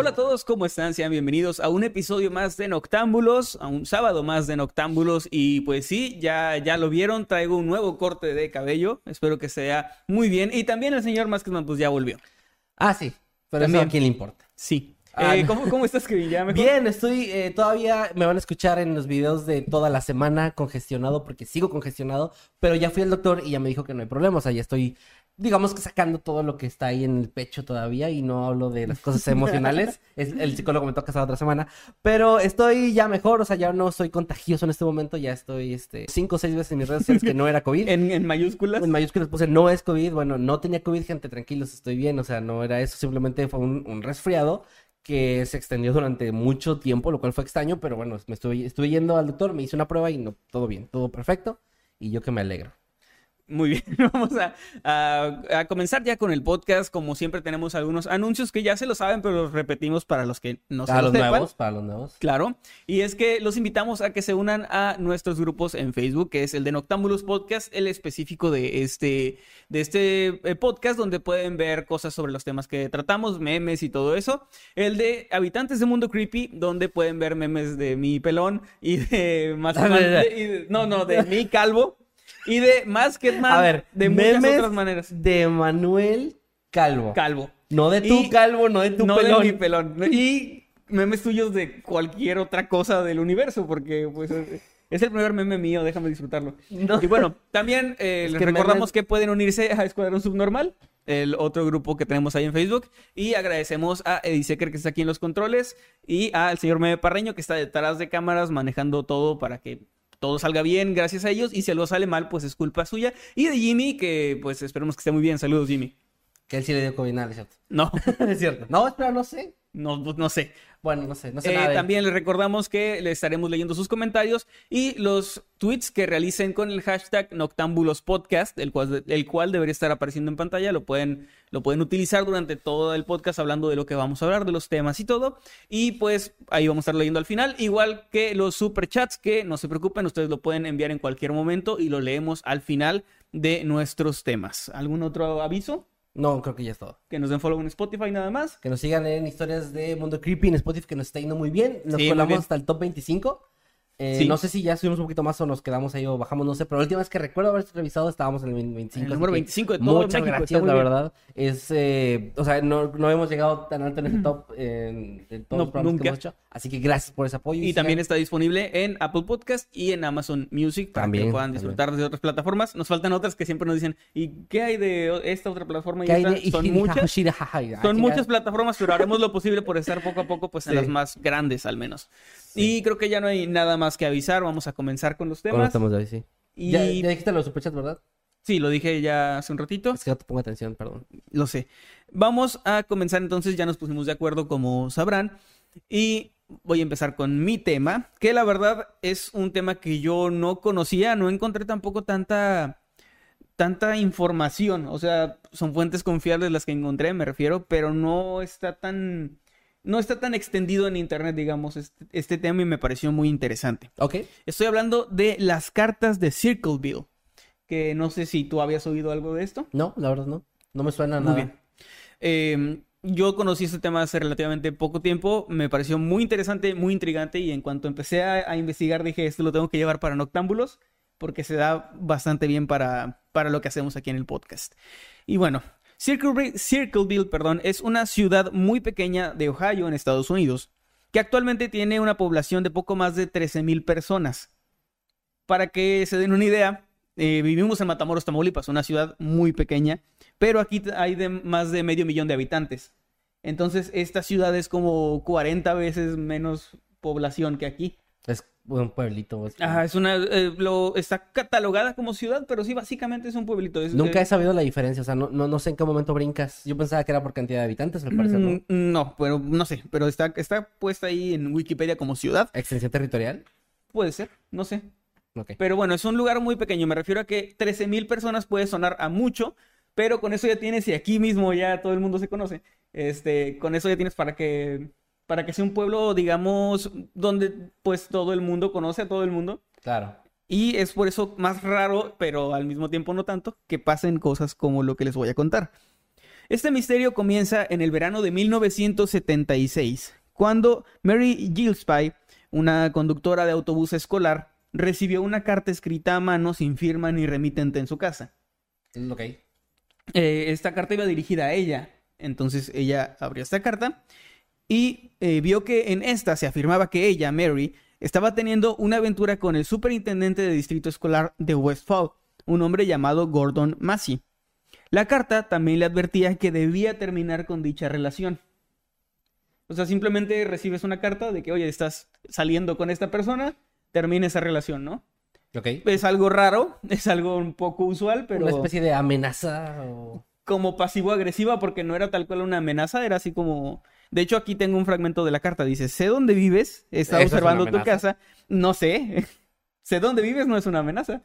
Hola a todos, ¿cómo están? Sean bienvenidos a un episodio más de Noctámbulos, a un sábado más de Noctámbulos y pues sí, ya, ya lo vieron, traigo un nuevo corte de cabello, espero que sea muy bien y también el señor Maskman pues ya volvió. Ah, sí, pero También. eso a quién le importa. Sí. Ah, Eh. ¿cómo, ¿Cómo estás, Kevin? ¿Ya mejor? Bien, estoy eh, todavía, me van a escuchar en los videos de toda la semana congestionado porque sigo congestionado, pero ya fui al doctor y ya me dijo que no hay problema, o sea, ya estoy, digamos que sacando todo lo que está ahí en el pecho todavía y no hablo de las cosas emocionales, es, el psicólogo me toca esa otra semana, pero estoy ya mejor, o sea, ya no soy contagioso en este momento, ya estoy, este, cinco o seis veces en mis redes sociales que no era COVID. En, en mayúsculas. En mayúsculas puse no es COVID. Bueno, no tenía COVID, gente, tranquilos, estoy bien. O sea, no era eso, simplemente fue un, un resfriado que se extendió durante mucho tiempo, lo cual fue extraño, pero bueno, me estuve, estuve yendo al doctor, me hice una prueba y no, todo bien, todo perfecto. Y yo que me alegro. Muy bien, vamos a, a- a comenzar ya con el podcast. Como siempre tenemos algunos anuncios que ya se lo saben, pero los repetimos para los que no se para lo los sepan. nuevos, para los nuevos. Claro, y es que los invitamos a que se unan a nuestros grupos en Facebook, que es el de Noctámbulos Podcast, el específico de este, de este eh, podcast, donde pueden ver cosas sobre los temas que tratamos, memes y todo eso. El de Habitantes de Mundo Creepy, donde pueden ver memes de mi pelón y de más no, no, de mi calvo y de más que A ver, de muchas memes otras maneras. de Manuel Calvo. Calvo. no de tu calvo, no de tu no pelón. de mi pelón. Y memes tuyos de cualquier otra cosa del universo, porque pues es el primer meme mío, déjame disfrutarlo. No. Y bueno, también eh, Es les que recordamos memes- que pueden unirse a Escuadrón Subnormal, el otro grupo que tenemos ahí en Facebook. Y agradecemos a Eddie Secker que está aquí en los controles y al señor Meme Parreño que está detrás de cámaras manejando todo para que todo salga bien gracias a ellos. Y si algo sale mal, pues es culpa suya. Y de Jimmy, que pues esperemos que esté muy bien. Saludos, Jimmy. Que él sí le dio COVID, nada, es cierto. No, es cierto. No, espera, no sé. No, no sé. Bueno, no sé, no sé Eh, nada. también les recordamos que le estaremos leyendo sus comentarios y los tweets que realicen con el hashtag Noctámbulos Podcast, el cual, el cual debería estar apareciendo en pantalla. Lo pueden, lo pueden utilizar durante todo el podcast hablando de lo que vamos a hablar, de los temas y todo. Y pues ahí vamos a estar leyendo al final. Igual que los superchats, que no se preocupen, ustedes lo pueden enviar en cualquier momento y lo leemos al final de nuestros temas. ¿Algún otro aviso? No, creo que ya es todo. Que nos den follow en Spotify nada más. Que nos sigan en historias de Mundo Creepy en Spotify, que nos está yendo muy bien. Nos Sí, colamos bien. hasta el top 25. Eh, Sí. No sé si ya subimos un poquito más o nos quedamos ahí o bajamos, no sé. Pero la última vez que recuerdo haber revisado estábamos en el 25. El número que 25 de todo Muchas México, gracias, la bien. verdad. Es, eh, o sea, no, no hemos llegado tan alto en ese top en, en todos No, los programas nunca. que hemos hecho. Así que gracias por ese apoyo. Y también sigan- está disponible en Apple Podcast y en Amazon Music para que También, lo puedan también. disfrutar de otras plataformas. Nos faltan otras que siempre nos dicen, ¿y qué hay de esta otra plataforma? Y que hay esta? de- Son muchas. Son muchas plataformas, pero haremos lo posible por estar poco a poco pues en Sí. las más grandes al menos. Y creo que ya no hay nada más que avisar. Vamos a comenzar con los temas. de hoy, sí. Y Ya, ya dijiste los superchats, ¿verdad? sí, lo dije ya hace un ratito. Es que no te pongo atención, perdón. Lo sé. Vamos a comenzar entonces, ya nos pusimos de acuerdo como sabrán. Y voy a empezar con mi tema, que la verdad es un tema que yo no conocía, no encontré tampoco tanta tanta información, o sea, son fuentes confiables las que encontré, me refiero, pero no está tan no está tan extendido en internet, digamos, este, este tema y me pareció muy interesante. Ok. Estoy hablando de las cartas de Circleville, que no sé si tú habías oído algo de esto. No, la verdad no. No me suena Muy nada. bien. Eh, yo conocí este tema hace relativamente poco tiempo, me pareció muy interesante, muy intrigante y en cuanto empecé a, a investigar dije, esto lo tengo que llevar para Noctámbulos porque se da bastante bien para, para lo que hacemos aquí en el podcast. Y bueno, Circleville, perdón, es una ciudad muy pequeña de Ohio, en Estados Unidos, que actualmente tiene una población de poco más de 13.000 personas. Para que se den una idea, eh, vivimos en Matamoros, Tamaulipas, una ciudad muy pequeña, pero aquí hay de más de medio millón de habitantes. Entonces, esta ciudad es como 40 veces menos población que aquí. Es un pueblito. es- Ajá, es una, eh, lo, está catalogada como ciudad, pero sí, básicamente es un pueblito. Es- Nunca eh, he sabido la diferencia, o sea, no, no, no sé en qué momento brincas. Yo pensaba que era por cantidad de habitantes, al parecer, ¿no? Mm, No, pero no sé, pero está, está puesta ahí en Wikipedia como ciudad. Extensión territorial. Puede ser, no sé. Ok. Pero bueno, es un lugar muy pequeño. Me refiero a que 13.000 personas puede sonar a mucho, pero con eso ya tienes, y aquí mismo ya todo el mundo se conoce, este, con eso ya tienes para que, para que sea un pueblo, digamos, donde pues todo el mundo conoce a todo el mundo. Claro. Y es por eso más raro, pero al mismo tiempo no tanto, que pasen cosas como lo que les voy a contar. Este misterio comienza en el verano de 1976, cuando Mary Gillespie, una conductora de autobús escolar, recibió una carta escrita a mano sin firma ni remitente en su casa. Ok. Eh, esta carta iba dirigida a ella, entonces ella abrió esta carta y eh, vio que en esta se afirmaba que ella, Mary, estaba teniendo una aventura con el superintendente de distrito escolar de West Fall, un hombre llamado Gordon Massey. La carta también le advertía que debía terminar con dicha relación. O sea, simplemente recibes una carta de que, oye, estás saliendo con esta persona, termina esa relación, ¿no? Ok. Es algo raro, es algo un poco usual, pero Una especie de amenaza o... como pasivo-agresiva porque no era tal cual una amenaza, era así como... De hecho, aquí tengo un fragmento de la carta. Dice, sé dónde vives, he estado Eso es observando tu casa. No sé. sé dónde vives, no es una amenaza.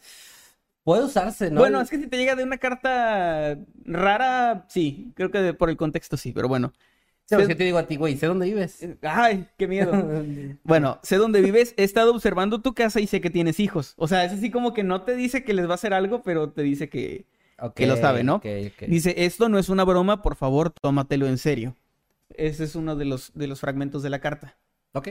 Puede usarse, ¿no? Bueno, es que si te llega de una carta rara, sí. Creo que de- por el contexto sí, pero bueno. Sí, pues, sé- ¿qué te digo a ti, güey? ¿Sé dónde vives? Ay, qué miedo. Bueno, sé dónde vives, he estado observando tu casa y sé que tienes hijos. O sea, es así como que no te dice que les va a hacer algo, pero te dice que, que lo sabe, ¿no? Dice, esto no es una broma, por favor, tómatelo en serio. Ese es uno de los, de los fragmentos de la carta. Ok.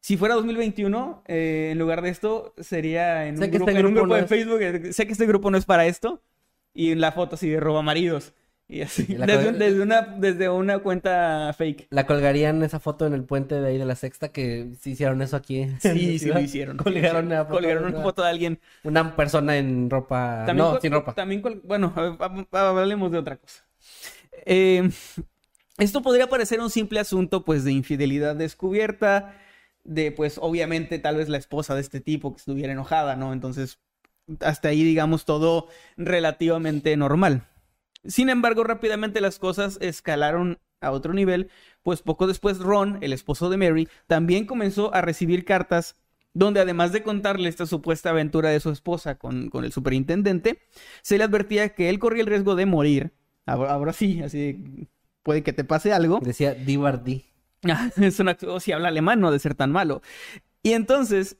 Si fuera 2021, eh, en lugar de esto, sería en Sé un, que grupo, este en un grupo grupo no de es- Facebook. eh, Sé que este grupo no es para esto. Y en la foto así de roba maridos. Y así. Y Desde, cosa- desde una, desde una cuenta fake. La colgarían esa foto en el puente de ahí de la sexta que sí hicieron eso aquí. Sí, sí lo hicieron. Colgaron una foto, Colgaron una foto de alguien. Una persona en ropa. También no, col- sin ropa. También, col- bueno, hablemos de otra cosa. Eh, esto podría parecer un simple asunto, pues, de infidelidad descubierta, de, pues, obviamente, tal vez la esposa de este tipo que estuviera enojada, ¿no? Entonces, hasta ahí, digamos, todo relativamente normal. Sin embargo, rápidamente las cosas escalaron a otro nivel, pues poco después Ron, el esposo de Mary, también comenzó a recibir cartas donde además de contarle esta supuesta aventura de su esposa con, con el superintendente, se le advertía que él corría el riesgo de morir. Ahora, sí, así puede que te pase algo. Decía Divardi. Es una, o si habla alemán, no ha de ser tan malo. Y entonces,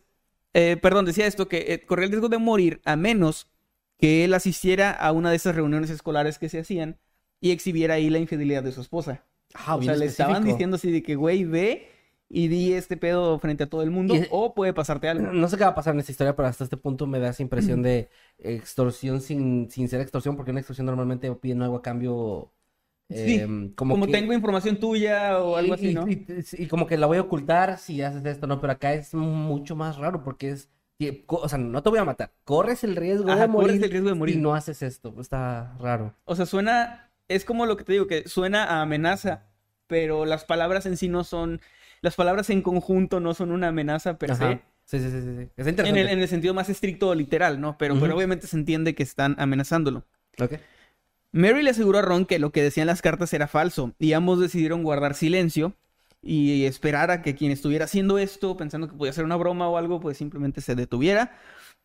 eh, perdón, decía esto, que eh, corría el riesgo de morir a menos que él asistiera a una de esas reuniones escolares que se hacían y exhibiera ahí la infidelidad de su esposa. Ah, o sea, le estaban diciendo así de que, güey, ve y di este pedo frente a todo el mundo o puede pasarte algo. No sé qué va a pasar en esta historia, pero hasta este punto me da esa impresión de extorsión sin, sin ser extorsión, porque una extorsión normalmente piden algo a cambio. Sí, em, como, Como que- tengo información tuya o algo y- así, ¿no? Y, y- y como que la voy a ocultar si haces esto, ¿no? Pero acá es mucho más raro porque es. O sea, no te voy a matar. Corres el riesgo Ajá, de morir. corres el riesgo de morir. Y no haces esto. Está raro. O sea, suena, es como lo que te digo, que suena a amenaza, pero las palabras en sí no son, las palabras en conjunto no son una amenaza per Ajá. se, Sí, sí, sí, sí, sí. Está en interesante. el, en el sentido más estricto o literal, ¿no? Pero, pero Ujú. obviamente se entiende que están amenazándolo. Ok. Mary le aseguró a Ron que lo que decían las cartas era falso y ambos decidieron guardar silencio y esperar a que quien estuviera haciendo esto, pensando que podía ser una broma o algo, pues simplemente se detuviera.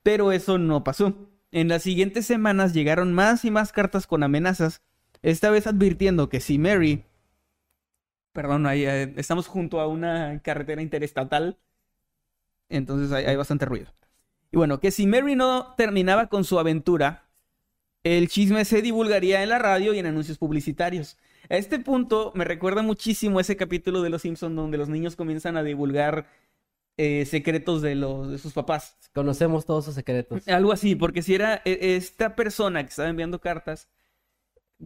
Pero eso no pasó. En las siguientes semanas llegaron más y más cartas con amenazas, esta vez advirtiendo que si Mary... Perdón, ahí, eh, estamos junto a una carretera interestatal, entonces hay, hay bastante ruido. Y bueno, que si Mary no terminaba con su aventura, el chisme se divulgaría en la radio y en anuncios publicitarios. A este punto me recuerda muchísimo ese capítulo de Los Simpsons donde los niños comienzan a divulgar eh, secretos de, los, de sus papás. Conocemos todos sus secretos. Algo así, porque si era e- esta persona que estaba enviando cartas,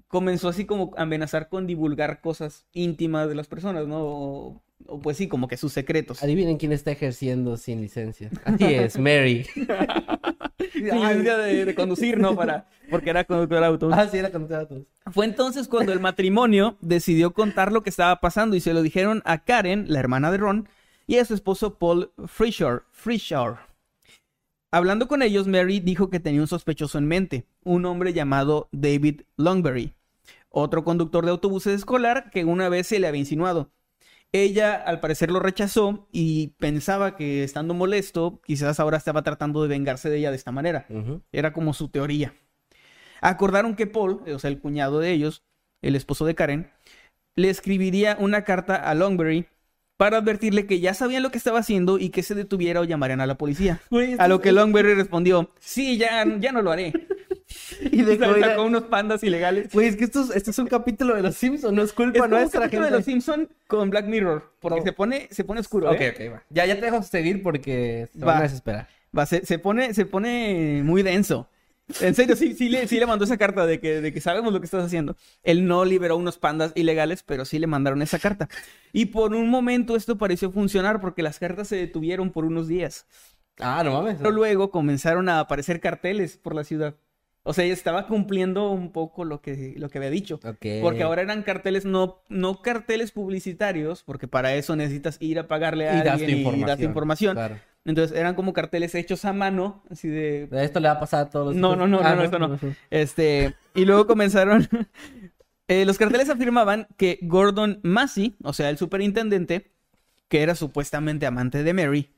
comenzó así como a amenazar con divulgar cosas íntimas de las personas, ¿no? O, o pues sí, como que sus secretos. Adivinen quién está ejerciendo sin licencia. Así es, Mary. Licencia de, de conducir, ¿no? Para, porque era conductor de auto. ah, sí, era contar a todos. Fue entonces cuando el matrimonio decidió contar lo que estaba pasando y se lo dijeron a Karen, la hermana de Ron, y a su esposo Paul. Frishaw. Hablando con ellos, Mary dijo que tenía un sospechoso en mente, un hombre llamado David Longberry, otro conductor de autobuses escolar que una vez se le había insinuado. Ella al parecer lo rechazó y pensaba que estando molesto, quizás ahora estaba tratando de vengarse de ella de esta manera. Era como su teoría. Acordaron que Paul, o sea, el cuñado de ellos, el esposo de Karen, le escribiría una carta a Longberry para advertirle que ya sabían lo que estaba haciendo y que se detuviera o llamarían a la policía. Güey, A lo que Longberry respondió, sí, ya, ya no lo haré. Y de Sacó sacó unos pandas ilegales. Güey, es que esto es, esto es un capítulo de los Simpsons, no es Es culpa un nuestra, capítulo gente. de los Simpson con Black Mirror, porque No. se pone, se pone oscuro. Ok, ¿eh? ok, va. Ya, ya te dejo seguir porque se Va. van a desesperar. Va, se, se pone, se pone muy denso. En serio, sí, sí, le, sí le mandó esa carta de que, de que sabemos lo que estás haciendo. Él no liberó unos pandas ilegales, pero sí le mandaron esa carta. Y por un momento esto pareció funcionar porque las cartas se detuvieron por unos días. Ah, no mames. Pero luego comenzaron a aparecer carteles por la ciudad. O sea, estaba cumpliendo un poco lo que, lo que había dicho. Porque ahora eran carteles, no, no carteles publicitarios, porque para eso necesitas ir a pagarle a Y das tu alguien y información. das tu información. Claro. Entonces eran como carteles hechos a mano, así de... Esto le va a pasar a todos los No, no, no, Ah, no, esto no. Este, y luego comenzaron... eh, los carteles afirmaban que Gordon Massey, o sea, el superintendente, que era supuestamente amante de Mary,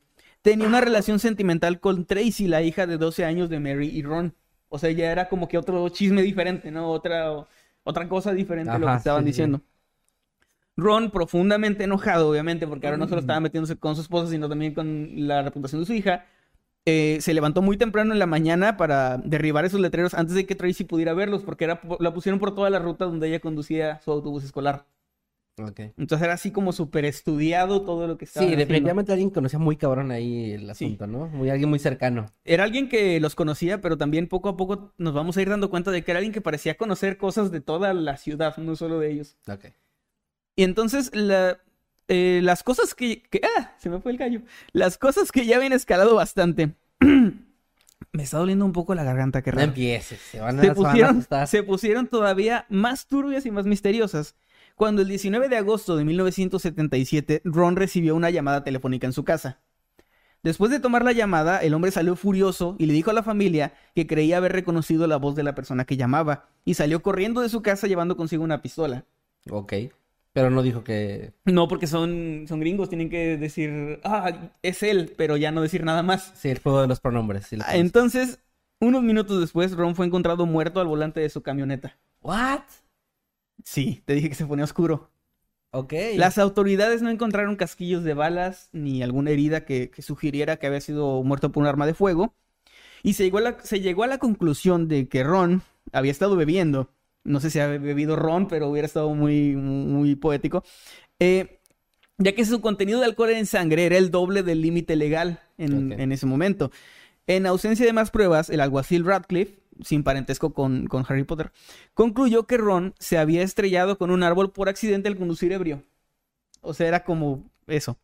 tenía una relación sentimental con Tracy, la hija de 12 años de Mary y Ron. O sea, ya era como que otro chisme diferente, ¿no? Otra, otra cosa diferente a lo que estaban sí, sí. diciendo. Ron, profundamente enojado, obviamente, porque ahora no solo estaba metiéndose con su esposa, sino también con la reputación de su hija, eh, se levantó muy temprano en la mañana para derribar esos letreros antes de que Tracy pudiera verlos, porque era, la pusieron por toda la ruta donde ella conducía su autobús escolar. Ok. Entonces era así como súper estudiado todo lo que estaba Sí, haciendo. definitivamente alguien conocía muy cabrón ahí el Sí. asunto, ¿no? Muy, alguien muy cercano. Era alguien que los conocía, pero también poco a poco nos vamos a ir dando cuenta de que era alguien que parecía conocer cosas de toda la ciudad, no solo de ellos. Ok. Y entonces la, eh, las cosas que, que- ¡Ah! Se me fue el gallo. Las cosas que ya habían escalado bastante. me está doliendo un poco la garganta, No raro. empieces, se van a, Se se van a pusieron, se pusieron todavía más turbias y más misteriosas. Cuando el 19 de agosto de 1977, Ron recibió una llamada telefónica en su casa. Después de tomar la llamada, el hombre salió furioso y le dijo a la familia que creía haber reconocido la voz de la persona que llamaba y salió corriendo de su casa llevando consigo una pistola. Ok. Pero no dijo que... No, porque son, son gringos, tienen que decir, ah, es él, pero ya no decir nada más. Sí, el juego de los pronombres. lo. Entonces, unos minutos después, Ron fue encontrado muerto al volante de su camioneta. ¿What? Sí, te dije que se ponía oscuro. Ok. Las autoridades no encontraron casquillos de balas ni alguna herida que, que sugiriera que había sido muerto por un arma de fuego. Y se llegó, a la, se llegó a la conclusión de que Ron había estado bebiendo. No sé si había bebido Ron, pero hubiera estado muy, muy poético. Eh, ya que su contenido de alcohol en sangre era el doble del límite legal en, en ese momento. En ausencia de más pruebas, el alguacil Radcliffe, sin parentesco con, con Harry Potter, concluyó que Ron se había estrellado con un árbol por accidente al conducir ebrio. O sea, era como eso.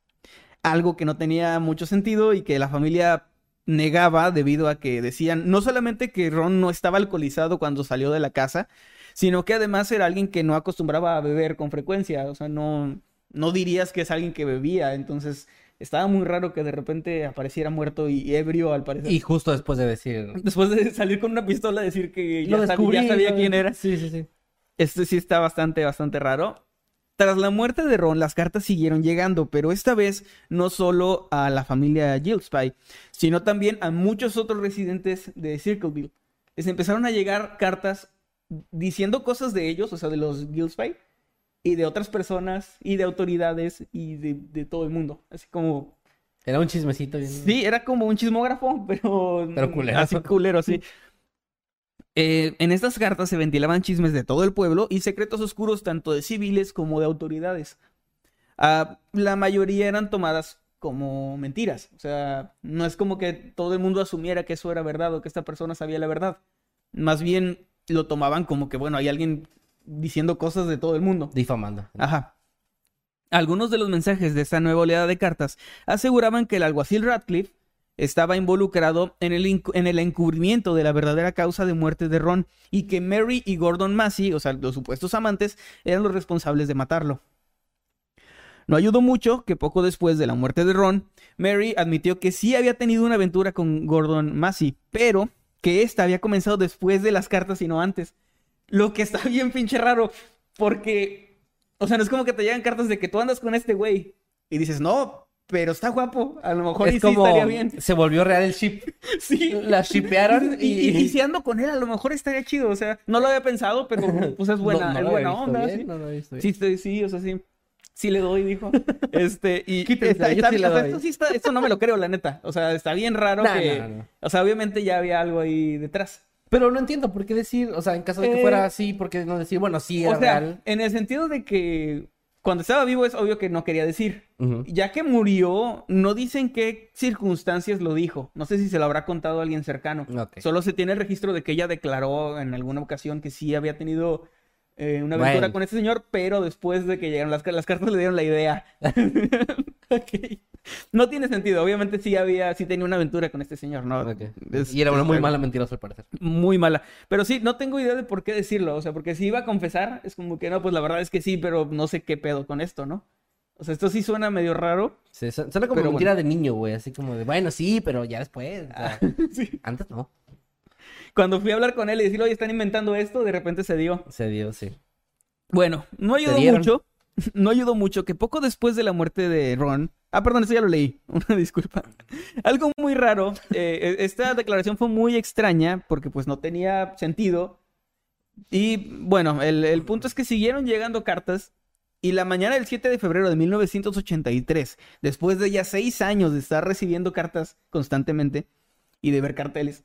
Algo que no tenía mucho sentido y que la familia negaba debido a que decían no solamente que Ron no estaba alcoholizado cuando salió de la casa, sino que además era alguien que no acostumbraba a beber con frecuencia. O sea, no, no dirías que es alguien que bebía. Entonces, estaba muy raro que de repente apareciera muerto y ebrio al parecer. Y justo después de decir... Después de salir con una pistola decir que ya, sabía quién era. Sí, sí, sí. Esto sí está bastante, bastante raro. Tras la muerte de Ron, las cartas siguieron llegando, pero esta vez no solo a la familia Gillespie, sino también a muchos otros residentes de Circleville. Les empezaron a llegar cartas diciendo cosas de ellos, o sea, de los Gillespie, y de otras personas, y de autoridades, y de, de todo el mundo. Así como Era un chismecito. bien- Sí, era como un chismógrafo, pero. Pero culero. Así culero, sí. Eh, en estas cartas se ventilaban chismes de todo el pueblo y secretos oscuros tanto de civiles como de autoridades. Ah, la mayoría eran tomadas como mentiras. O sea, no es como que todo el mundo asumiera que eso era verdad o que esta persona sabía la verdad. Más bien lo tomaban como que, bueno, hay alguien diciendo cosas de todo el mundo. Difamando. Ajá. Algunos de los mensajes de esta nueva oleada de cartas aseguraban que el alguacil Radcliffe estaba involucrado en el, en el encubrimiento de la verdadera causa de muerte de Ron y que Mary y Gordon Massey, o sea, los supuestos amantes, eran los responsables de matarlo. No ayudó mucho que poco después de la muerte de Ron, Mary admitió que sí había tenido una aventura con Gordon Massey, pero que esta había comenzado después de las cartas y no antes. Lo que está bien pinche raro, porque, o sea, no es como que te llegan cartas de que tú andas con este güey y dices, no, pero está guapo, a lo mejor y Es sí como estaría bien. se volvió real el ship. Sí. La shipearon Y, y... y, y si ando con él, a lo mejor estaría chido, o sea, no lo había pensado, pero pues es buena, No- no es buena onda. bien, sí. no lo había visto bien. Sí, sí, sí, o sea, sí. Sí le doy, dijo. Este, y está- está- sí doy. esto sí está, esto no me lo creo, la neta. O sea, está bien raro que. no, no. O sea, obviamente ya había algo ahí detrás. Pero no entiendo por qué decir, o sea, en caso de que Eh, fuera así, ¿por qué no decir, bueno, sí, era o sea, real? en el sentido de que cuando estaba vivo es obvio que no quería decir. Ya que murió, no dicen qué circunstancias lo dijo. No sé si se lo habrá contado a alguien cercano. Solo se tiene el registro de que ella declaró en alguna ocasión que sí había tenido eh, una aventura Bueno. con este señor, pero después de que llegaron las, las cartas le dieron la idea. Ok. No tiene sentido. Obviamente sí había, sí tenía una aventura con este señor, ¿no? Es- y era una muy mala mentirosa al parecer. Muy mala. Pero sí, no tengo idea de por qué decirlo. O sea, porque si iba a confesar, es como que no, pues la verdad es que sí, pero no sé qué pedo con esto, ¿no? O sea, esto sí suena medio raro. Sí, su- suena como mentira de niño, güey, así como de, bueno, sí, pero ya después. o sea, Sí. Antes no. Cuando fui a hablar con él y decirle, oye, están inventando esto, de repente se dio. Se dio, sí. Bueno, no ayudó mucho. No ayudó mucho que poco después de la muerte de Ron. Ah, perdón, eso ya lo leí. Una disculpa. Algo muy raro. eh, esta declaración fue muy extraña porque pues no tenía sentido. Y bueno, el, el punto es que siguieron llegando cartas. Y la mañana del 7 de febrero de 1983, después de ya seis años de estar recibiendo cartas constantemente y de ver carteles,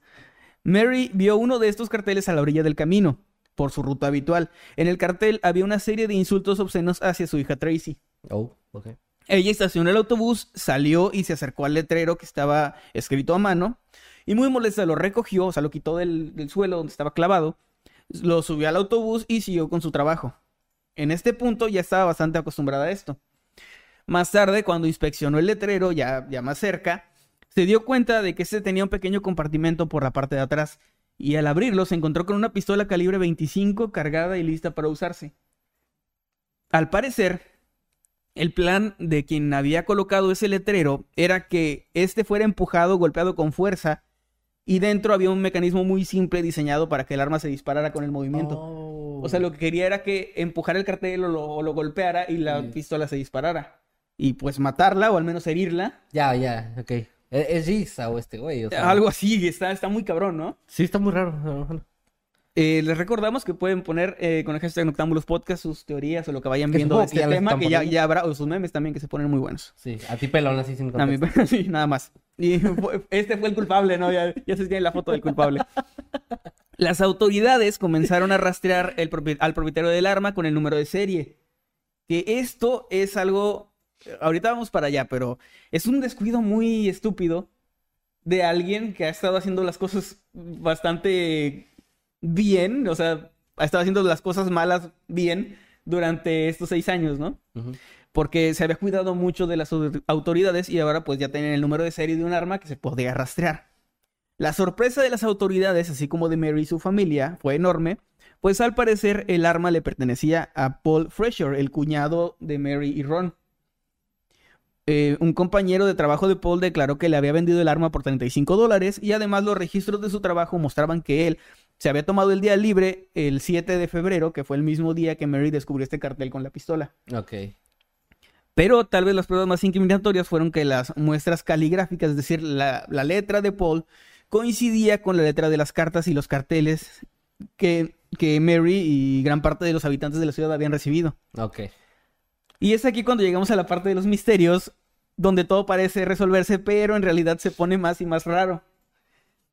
Mary vio uno de estos carteles a la orilla del camino, por su ruta habitual. En el cartel había una serie de insultos obscenos hacia su hija Tracy. Oh, ok. Ella estacionó el autobús, salió y se acercó al letrero que estaba escrito a mano. Y muy molesta lo recogió, o sea, lo quitó del, suelo donde estaba clavado. Lo subió al autobús y siguió con su trabajo. En este punto ya estaba bastante acostumbrada a esto. Más tarde, cuando inspeccionó el letrero, ya, ya más cerca, se dio cuenta de que este tenía un pequeño compartimento por la parte de atrás. Y al abrirlo se encontró con una pistola calibre 25 cargada y lista para usarse. Al parecer, el plan de quien había colocado ese letrero era que este fuera empujado, golpeado con fuerza, y dentro había un mecanismo muy simple diseñado para que el arma se disparara con el movimiento. Oh. O sea, lo que quería era que empujara el cartel o lo, o lo golpeara y la Sí. pistola se disparara. Y pues matarla o al menos herirla. Ya, ya, ok. ¿Es, es Giza o este güey? O sea, Algo así, está, está muy cabrón, ¿no? Sí, está muy raro. Eh, les recordamos que pueden poner eh, con el hashtag Noctámbulos Podcast sus teorías o lo que vayan Que viendo de este tema, que ya, ya habrá, o sus memes también que se ponen muy buenos. Sí, a ti pelón así sin A mí, contexto. sí, nada más. Y fue- este fue el culpable, ¿no? Ya, ya se tiene la foto del culpable. Las autoridades comenzaron a rastrear el al propietario del arma con el número de serie. Que esto es algo. Ahorita vamos para allá, pero es un descuido muy estúpido de alguien que ha estado haciendo las cosas bastante bien. O sea, ha estado haciendo las cosas malas bien durante estos seis años, ¿no? Porque se había cuidado mucho de las au- autoridades y ahora pues ya tenían el número de serie de un arma que se podía rastrear. La sorpresa de las autoridades, así como de Mary y su familia, fue enorme, pues al parecer el arma le pertenecía a Paul Fresher, el cuñado de Mary y Ron. Eh, un compañero de trabajo de Paul declaró que le había vendido el arma por 35 dólares y además los registros de su trabajo mostraban que él se había tomado el día libre el 7 de febrero, que fue el mismo día que Mary descubrió este cartel con la pistola. Ok. Pero tal vez las pruebas más incriminatorias fueron que las muestras caligráficas, es decir, la, la letra de Paul, coincidía con la letra de las cartas y los carteles que, que Mary y gran parte de los habitantes de la ciudad habían recibido. Ok. Y es aquí cuando llegamos a la parte de los misterios, donde todo parece resolverse, pero en realidad se pone más y más raro.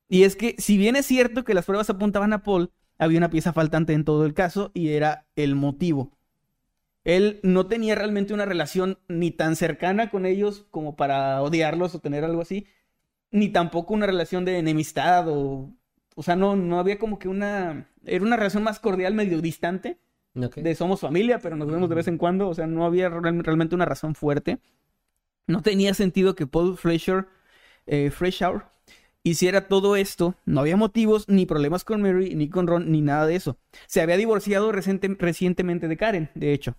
Y es que, si bien es cierto que las pruebas apuntaban a Paul, había una pieza faltante en todo el caso y era el motivo. Él no tenía realmente una relación ni tan cercana con ellos como para odiarlos o tener algo así, ni tampoco una relación de enemistad o... O sea, no, no había como que una... Era una relación más cordial, medio distante, Ok. de somos familia, pero nos vemos de vez en cuando. O sea, no había real- realmente una razón fuerte. No tenía sentido que Paul Fleischer, eh, hiciera todo esto. No había motivos, ni problemas con Mary, ni con Ron, ni nada de eso. Se había divorciado reciente- recientemente de Karen, de hecho.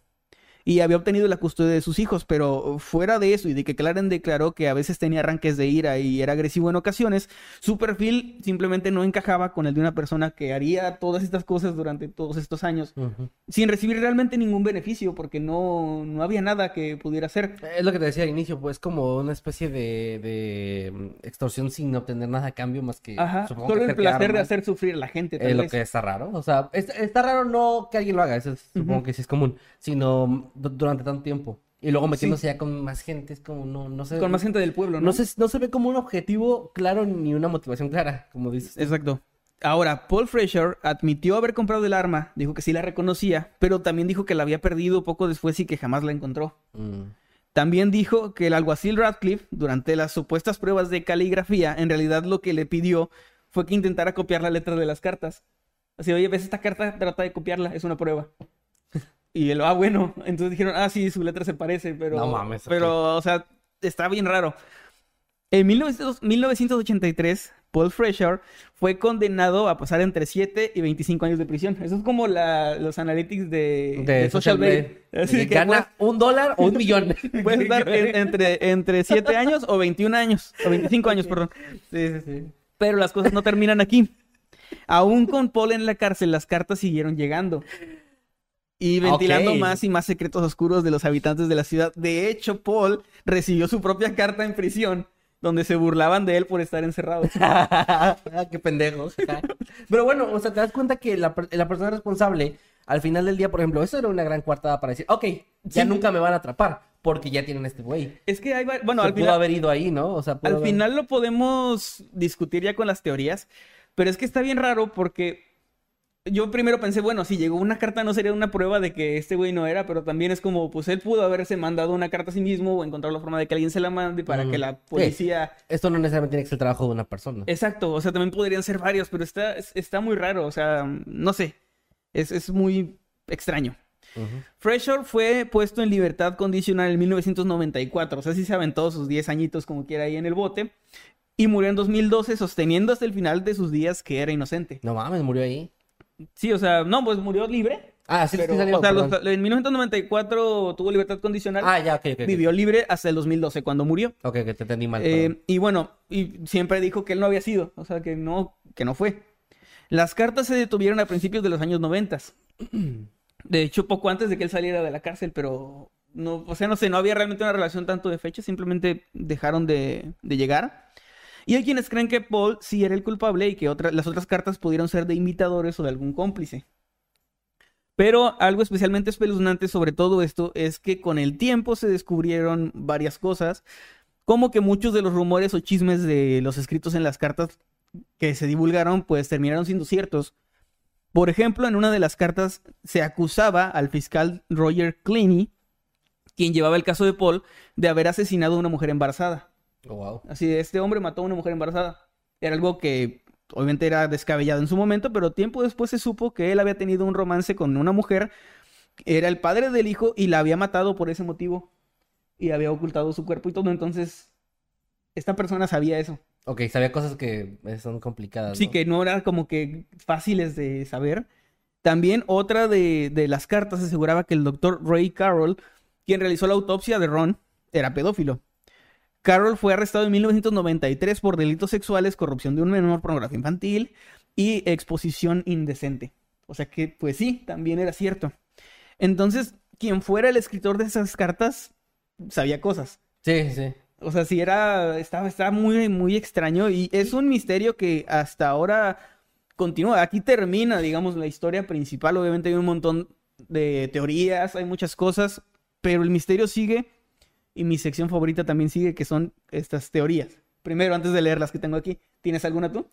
Y había obtenido la custodia de sus hijos, pero fuera de eso y de que Karen declaró que a veces tenía arranques de ira y era agresivo en ocasiones, su perfil simplemente no encajaba con el de una persona que haría todas estas cosas durante todos estos años sin recibir realmente ningún beneficio, porque no, no había nada que pudiera hacer. Es lo que te decía al inicio, pues como una especie de, de mm, extorsión sin obtener nada a cambio más que Ajá, supongo solo que el placer de hacer sufrir a la gente, tal Es lo que está raro. O sea, es- está, raro no que alguien lo haga, eso es- supongo que sí es común, sino durante tanto tiempo. Y luego metiéndose ya con más gente, es como no, no sé. Con más gente del pueblo, ¿no? No se, no se ve como un objetivo claro ni una motivación clara, como dices. Exacto. Ahora, Paul Fraser admitió haber comprado el arma, dijo que sí la reconocía, pero también dijo que la había perdido poco después y que jamás la encontró. Mm. También dijo que el alguacil Radcliffe, durante las supuestas pruebas de caligrafía, en realidad lo que le pidió fue que intentara copiar la letra de las cartas. Así, oye, ves esta carta, trata de copiarla, es una prueba. Y él, ah, bueno. Entonces dijeron, ah, sí, su letra se parece, pero. No mames. Pero, o sea, está bien raro. En 1900 1983, Paul Fresher fue condenado a pasar entre 7 y 25 años de prisión. Eso es como la- los analytics de, De, de Social Blade. Así que gana un dólar o un millón. Puedes estar en- entre, entre 7 años o 21 años. O 25 años, perdón. Sí, sí, sí. Pero las cosas no terminan aquí. Aún con Paul en la cárcel, las cartas siguieron llegando. Y ventilando Ok. más y más secretos oscuros de los habitantes de la ciudad. De hecho, Paul recibió su propia carta en prisión, donde se burlaban de él por estar encerrado. Ah, Qué pendejo. Pero bueno, o sea, te das cuenta que la, la persona responsable, al final del día, por ejemplo, eso era una gran coartada para decir, ok, ya Sí. nunca me van a atrapar, porque ya tienen este güey. Es que hay... Bueno, al pudo final, haber ido ahí, ¿no? O sea, al haber- final lo podemos discutir ya con las teorías. Pero es que está bien raro porque yo primero pensé, bueno, si llegó una carta no sería una prueba de que este güey no era, pero también es como, pues él pudo haberse mandado una carta a sí mismo o encontrar la forma de que alguien se la mande para que la Sí. policía... Esto no necesariamente tiene que ser el trabajo de una persona. Exacto, o sea, también podrían ser varios, pero está, es- está muy raro, o sea, no sé, es, es muy extraño. Ujú. Fresher fue puesto en libertad condicional en 1994, o sea, sí se aventó sus 10 añitos como quiera ahí en el bote, y murió en 2012 sosteniendo hasta el final de sus días que era inocente. No mames, murió ahí. Sí, o sea, no, pues murió libre, Ah, sí, pero, sí salió, o sea, los- en 1994 tuvo libertad condicional, Ah, ya, ok, ok. ok. vivió libre hasta el 2012 cuando murió. Ok, que te entendí mal. Eh, y bueno, y siempre dijo que él no había sido, o sea, que no, que no fue. Las cartas se detuvieron a principios de los años 90. De hecho, poco antes de que él saliera de la cárcel, pero no, o sea, no sé, no había realmente una relación tanto de fecha, simplemente dejaron de, de llegar. Y hay quienes creen que Paul sí era el culpable y que las otras cartas pudieron ser de imitadores o de algún cómplice. Pero algo especialmente espeluznante sobre todo esto es que con el tiempo se descubrieron varias cosas, como que muchos de los rumores o chismes de los escritos en las cartas que se divulgaron pues terminaron siendo ciertos. Por ejemplo, en una de las cartas se acusaba al fiscal Roger Cleany, quien llevaba el caso de Paul, de haber asesinado a una mujer embarazada. Oh, wow. Así este hombre mató a una mujer embarazada. Era algo que obviamente era descabellado en su momento, pero tiempo después se supo que él había tenido un romance con una mujer, era el padre del hijo y la había matado por ese motivo y había ocultado su cuerpo y todo. Entonces, esta persona sabía eso. Ok, sabía cosas que son complicadas. Sí, ¿no? que no eran como que fáciles de saber. También otra de, de las cartas aseguraba que el doctor Ray Carroll, quien realizó la autopsia de Ron, era pedófilo. Carroll fue arrestado en 1993 por delitos sexuales, corrupción de un menor, pornografía infantil y exposición indecente. O sea que, pues sí, también era cierto. Entonces, quien fuera el escritor de esas cartas sabía cosas. Sí, sí. O sea, sí era, estaba, estaba muy, muy extraño y es un misterio que hasta ahora continúa. Aquí termina, digamos, la historia principal. Obviamente hay un montón de teorías, hay muchas cosas, pero el misterio sigue y mi sección favorita también sigue, que son estas teorías. Primero, antes de leer las que tengo aquí, ¿tienes alguna tú?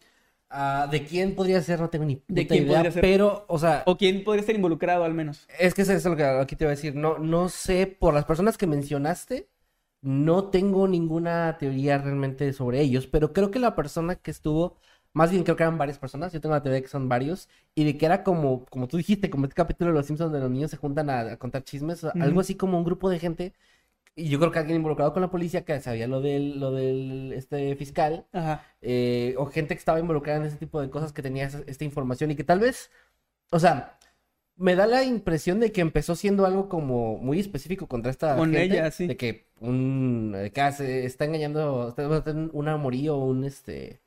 Ah, ¿De quién podría ser? No tengo ni puta ¿De quién idea, podría ser? pero, o sea, ¿O quién podría estar involucrado al menos? es que eso es lo que aquí te voy a decir. No, no sé, por las personas que mencionaste, no tengo ninguna teoría realmente sobre ellos, pero creo que la persona que estuvo Más bien creo que eran varias personas. Yo tengo la teoría que son varios. Y de que era como, como tú dijiste, como este capítulo de Los Simpsons donde los niños se juntan a, a contar chismes. Algo así como un grupo de gente. Y yo creo que alguien involucrado con la policía que sabía lo del, lo del este fiscal. Ajá. eh, o gente que estaba involucrada en ese tipo de cosas que tenía esa- esta información y que tal vez, o sea, me da la impresión de que empezó siendo algo como muy específico contra esta Con gente, ella, sí. de que un de que ah, se está engañando, está, un amorío, un este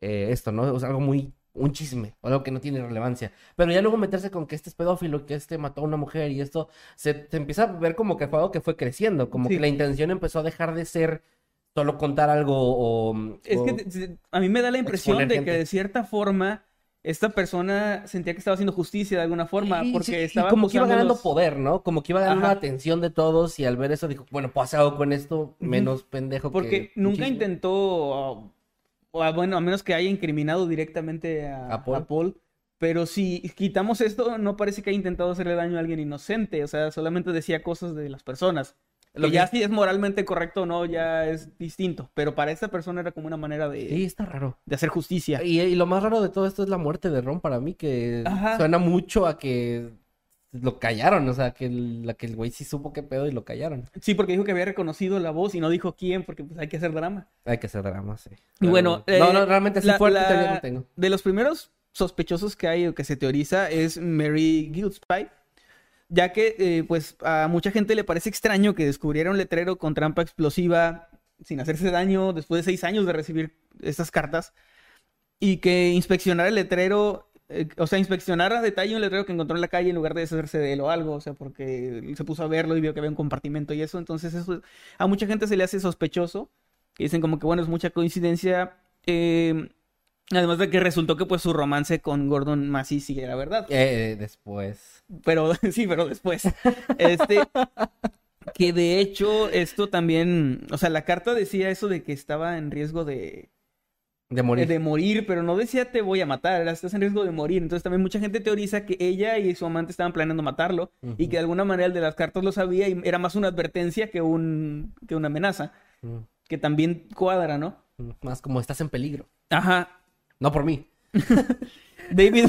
eh, esto, ¿no? O sea, algo muy un chisme, o algo que no tiene relevancia. Pero ya luego meterse con que este es pedófilo, que este mató a una mujer y esto, se, se empieza a ver como que fue algo que fue creciendo, como Sí. que la intención empezó a dejar de ser solo contar algo o... Es que a mí me da la impresión de gente. que de cierta forma esta persona sentía que estaba haciendo justicia de alguna forma porque sí, y estaba como que iba ganando los- poder, ¿no? Como que iba ganando Ajá. la atención de todos y al ver eso dijo, bueno, hacer algo con esto menos pendejo Porque que un nunca intentó, o bueno, a menos que haya incriminado directamente a, A Paul. a Paul. Pero si quitamos esto, no parece que haya intentado hacerle daño a alguien inocente. O sea, solamente decía cosas de las personas. Lo que que ya si es moralmente correcto o no, ya es distinto. Pero para esta persona era como una manera de, Sí, está raro. de hacer justicia. Y, y lo más raro de todo esto es la muerte de Ron para mí, que Ajá. suena mucho a que lo callaron, o sea, que el, la que el güey sí supo qué pedo y lo callaron. Sí, porque dijo que había reconocido la voz y no dijo quién, porque pues hay que hacer drama. Hay que hacer drama, sí. Y bueno, Pero- no, eh, no, realmente así la- fuerte la- tengo. De los primeros sospechosos que hay o que se teoriza es Mary Gillespie, ya que eh, pues a mucha gente le parece extraño que descubriera un letrero con trampa explosiva sin hacerse daño después de seis años de recibir estas cartas y que inspeccionara el letrero, eh, o sea, inspeccionara a detalle un letrero que encontró en la calle en lugar de deshacerse de él o algo, o sea, porque se puso a verlo y vio que había un compartimento y eso, entonces eso a mucha gente se le hace sospechoso, que dicen como que bueno, es mucha coincidencia. eh, Además de que resultó que pues su romance con Gordon Massey sí era verdad. Eh, después. Pero sí, pero después. Este. Que de hecho, esto también. O sea, la carta decía eso de que estaba en riesgo de, De morir. de morir, pero no decía te voy a matar, estás en riesgo de morir. Entonces también mucha gente teoriza que ella y su amante estaban planeando matarlo y que de alguna manera el de las cartas lo sabía y era más una advertencia que, un, que una amenaza. Que también cuadra, ¿no? Más como estás en peligro. Ajá. No por mí. David,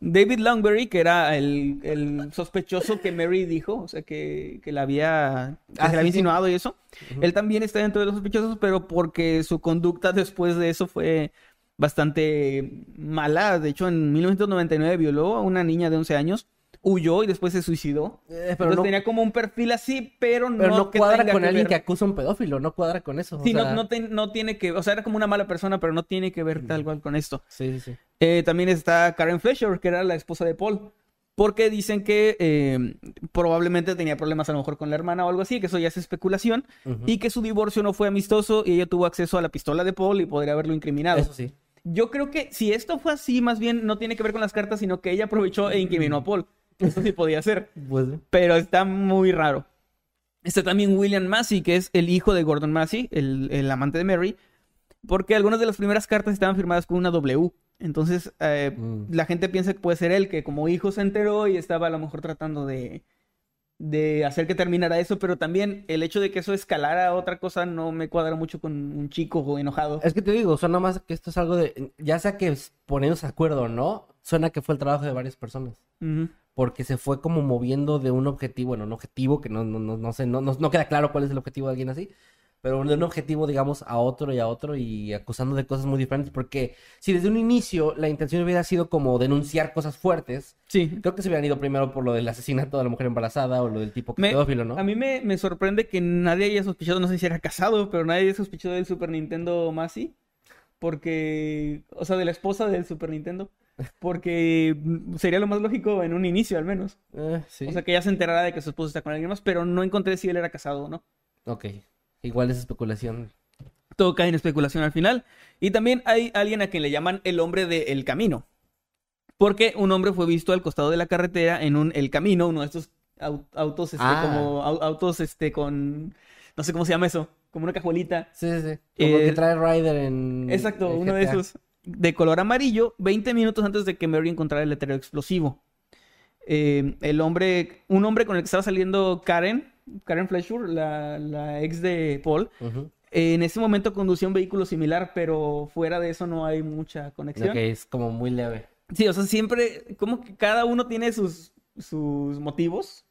David Longberry, que era el, el sospechoso que Mary dijo, o sea, que, que la había, que Ah, se la había insinuado y eso. Él también está dentro de los sospechosos, pero porque su conducta después de eso fue bastante mala. De hecho, en 1999 violó a una niña de 11 años, huyó y después se suicidó. Eh, pero Entonces no, tenía como un perfil así, pero, pero no, cuadra con que alguien ver- que acusa a un pedófilo. No cuadra con eso. o Sí, no- sea, no, te- no tiene que, o sea, era como una mala persona, pero no tiene que ver tal cual con esto. Sí, sí, sí. Eh, también está Karen Fletcher, que era la esposa de Paul. Porque dicen que eh, probablemente tenía problemas a lo mejor con la hermana o algo así, que eso ya es especulación. Y que su divorcio no fue amistoso y ella tuvo acceso a la pistola de Paul y podría haberlo incriminado. Eso sí. Yo creo que si esto fue así, más bien no tiene que ver con las cartas, sino que ella aprovechó e incriminó a Paul. Eso sí podía ser. Pues, Pero está muy raro. Está también William Massey, que es el hijo de Gordon Massey, el, el amante de Mary. Porque algunas de las primeras cartas estaban firmadas con una W. Entonces, eh, Mm. la gente piensa que puede ser él, que como hijo se enteró y estaba a lo mejor tratando de, de hacer que terminara eso. Pero también el hecho de que eso escalara a otra cosa no me cuadra mucho con un chico enojado. Es que te digo, suena más que esto es algo de. Ya sea que poniéndose de acuerdo o no, suena que fue el trabajo de varias personas. Porque se fue como moviendo de un objetivo, bueno, un objetivo que no, no, no, no sé, no, no, queda claro cuál es el objetivo de alguien así. Pero de un objetivo, digamos, a otro y a otro y acusando de cosas muy diferentes. Porque si desde un inicio la intención hubiera sido como denunciar cosas fuertes, Sí. creo que se hubieran ido primero por lo del asesinato de la mujer embarazada o lo del tipo que Me- es pedófilo, ¿no? A mí me, me sorprende que nadie haya sospechado, no sé si era casado, pero nadie haya sospechado del Super Nintendo Massey. Porque, o sea, de la esposa del Super Nintendo. Porque mm, sería lo más lógico en un inicio, al menos. Eh, sí. O sea, que ella se enterara de que su esposa está con alguien más, pero no encontré si él era casado o no. Ok. Igual es especulación. Todo cae en especulación al final. Y también hay alguien a quien le llaman el hombre de El Camino. Porque un hombre fue visto al costado de la carretera en un El Camino, uno de estos au- autos, este, Ah. como au- autos, este, con, no sé cómo se llama eso, como una cajuelita. Sí, sí, sí. Como Eh, que trae Ryder en. Exacto, en uno de esos de color amarillo, 20 minutos antes de que Mary encontrara el letrero explosivo. Eh, el hombre, un hombre con el que estaba saliendo Karen, Karen Fletcher, la, la ex de Paul. En ese momento conducía un vehículo similar, pero fuera de eso no hay mucha conexión. Ok, es como muy leve. Sí, o sea, siempre, como que cada uno tiene sus, sus motivos,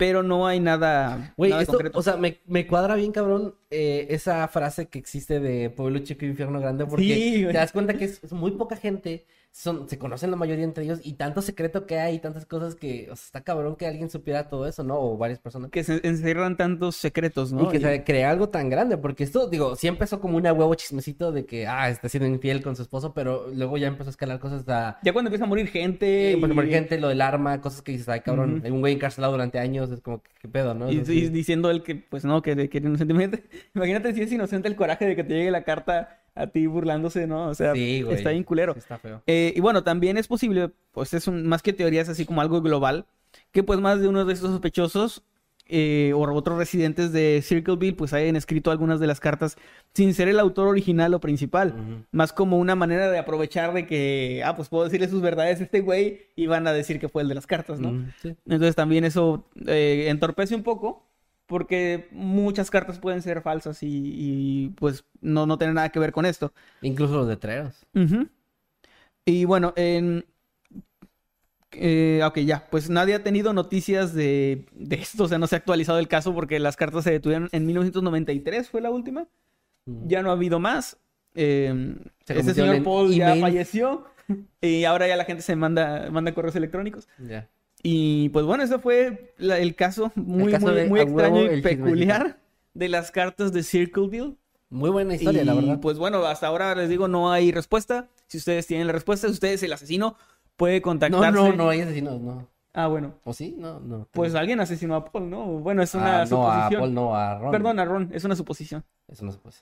pero no hay nada, Güey, nada esto, concreto. o sea, me, me cuadra bien, cabrón, eh, esa frase que existe de pueblo chico y infierno grande, porque Sí, te das cuenta que es, es muy poca gente, son, se conocen la mayoría entre ellos, y tanto secreto que hay, tantas cosas que, o sea, está cabrón que alguien supiera todo eso, ¿no? O varias personas. que se encierran tantos secretos, ¿no? Y que se crea algo tan grande, porque esto, digo, sí empezó como una huevo chismecito de que, ah, está siendo infiel con su esposo, pero luego ya empezó a escalar cosas a... Ya cuando empieza a morir gente. Y- gente, lo del arma, cosas que dices, ay, cabrón, hay un güey encarcelado durante años, es como, ¿qué pedo, no? Y, diciendo él que, pues no, que, que era inocente. Imagínate si es inocente el coraje de que te llegue la carta a ti burlándose, ¿no? O sea, Sí, güey. está bien culero. Sí, Está feo. Eh, y bueno, también es posible, pues es un, más que teorías así como algo global, que pues más de uno de estos sospechosos eh, o otros residentes de Circleville pues hayan escrito algunas de las cartas sin ser el autor original o principal, Ujú. más como una manera de aprovechar de que, ah, pues puedo decirle sus verdades a este güey y van a decir que fue el de las cartas, ¿no? Mm, sí. Entonces también eso eh, entorpece un poco porque muchas cartas pueden ser falsas y, y, pues no, no tener nada que ver con esto. Incluso los letreros. Ujú. Y bueno, en... eh, ok, ya, pues nadie ha tenido noticias de, de esto, o sea, no se ha actualizado el caso porque las cartas se detuvieron en 1993, fue la última. Mm. Ya no ha habido más. Eh, Se ese señor Paul ya falleció y ahora ya la gente se manda, manda correos electrónicos. Ya. Y pues bueno, ese fue la- el caso muy, caso muy, de muy a extraño huevo y chismecito. peculiar de las cartas de Circleville. Muy buena historia, y la verdad. pues bueno, hasta ahora les digo, no hay respuesta. Si ustedes tienen la respuesta, si usted es el asesino, puede no, contactarse. no, no hay asesinos, no. Ah, bueno. ¿O sí? No, no. Pues alguien asesinó a Paul, ¿no? Bueno, es una Ah, no, a suposición. Paul, no, a Ron. Perdón, a Ron, es una suposición. No se puede.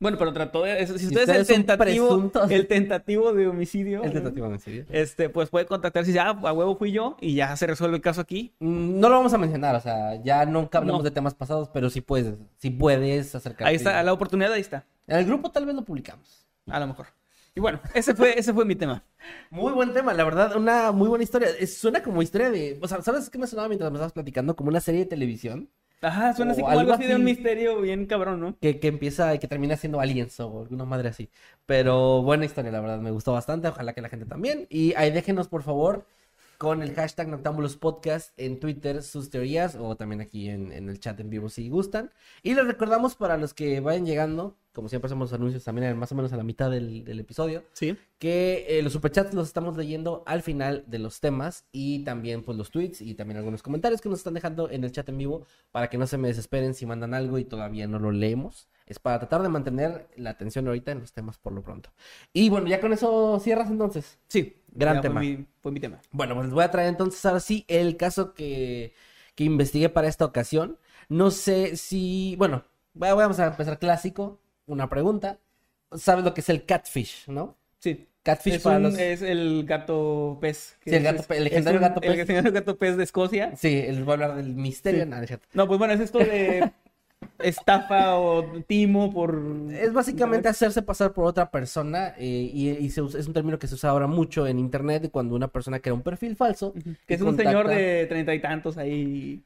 Bueno, pero trató de... Si Si usted es el tentativo, el tentativo de homicidio, El tentativo de homicidio. este, pues puede contactarse y dice, ah, a huevo fui yo y ya se resuelve el caso aquí. Mm, No lo vamos a mencionar, o sea, ya nunca hablamos No. de temas pasados, pero sí puedes, sí puedes acercarte. Ahí está, la oportunidad ahí está, En el grupo tal vez lo publicamos. a lo mejor. Y bueno, ese fue, ese fue mi tema. Muy buen tema, la verdad, una muy buena historia. Es- suena como historia de, o sea, ¿sabes qué me sonaba mientras me estabas platicando? Como una serie de televisión Ajá, suena así como algo así de un misterio bien cabrón, ¿no? que, que empieza y que termina siendo Aliens o alguna madre así. Pero buena historia, la verdad, me gustó bastante. Ojalá que la gente también. Y ahí déjenos, por favor, con el hashtag Noctambulos Podcast en Twitter sus teorías o también aquí en, en el chat en vivo si gustan. Y les recordamos para los que vayan llegando, como siempre hacemos anuncios también más o menos a la mitad del, del episodio, Sí. que eh, los superchats los estamos leyendo al final de los temas y también pues los tweets y también algunos comentarios que nos están dejando en el chat en vivo para que no se me desesperen si mandan algo y todavía no lo leemos. Es para tratar de mantener la atención ahorita en los temas por lo pronto. Y bueno, ya con eso cierras entonces. Sí. Gran ya tema. Fue mi, fue mi tema. Bueno, pues les voy a traer entonces ahora sí el caso que, que investigué para esta ocasión. No sé si, bueno, va- vamos a empezar clásico. Una pregunta. ¿Sabes lo que es el catfish, no? Sí. Catfish Es, para un- los... es el gato pez. Sí, el gato es- el legendario un- gato pez. El legendario gato pez de Escocia. Sí, les voy a hablar del misterio. Sí. No, pues bueno, es esto de estafa o timo por... Es básicamente hacerse pasar por otra persona eh, y, y se usa- es un término que se usa ahora mucho en internet cuando una persona crea un perfil falso. Que es un señor de treinta y tantos ahí.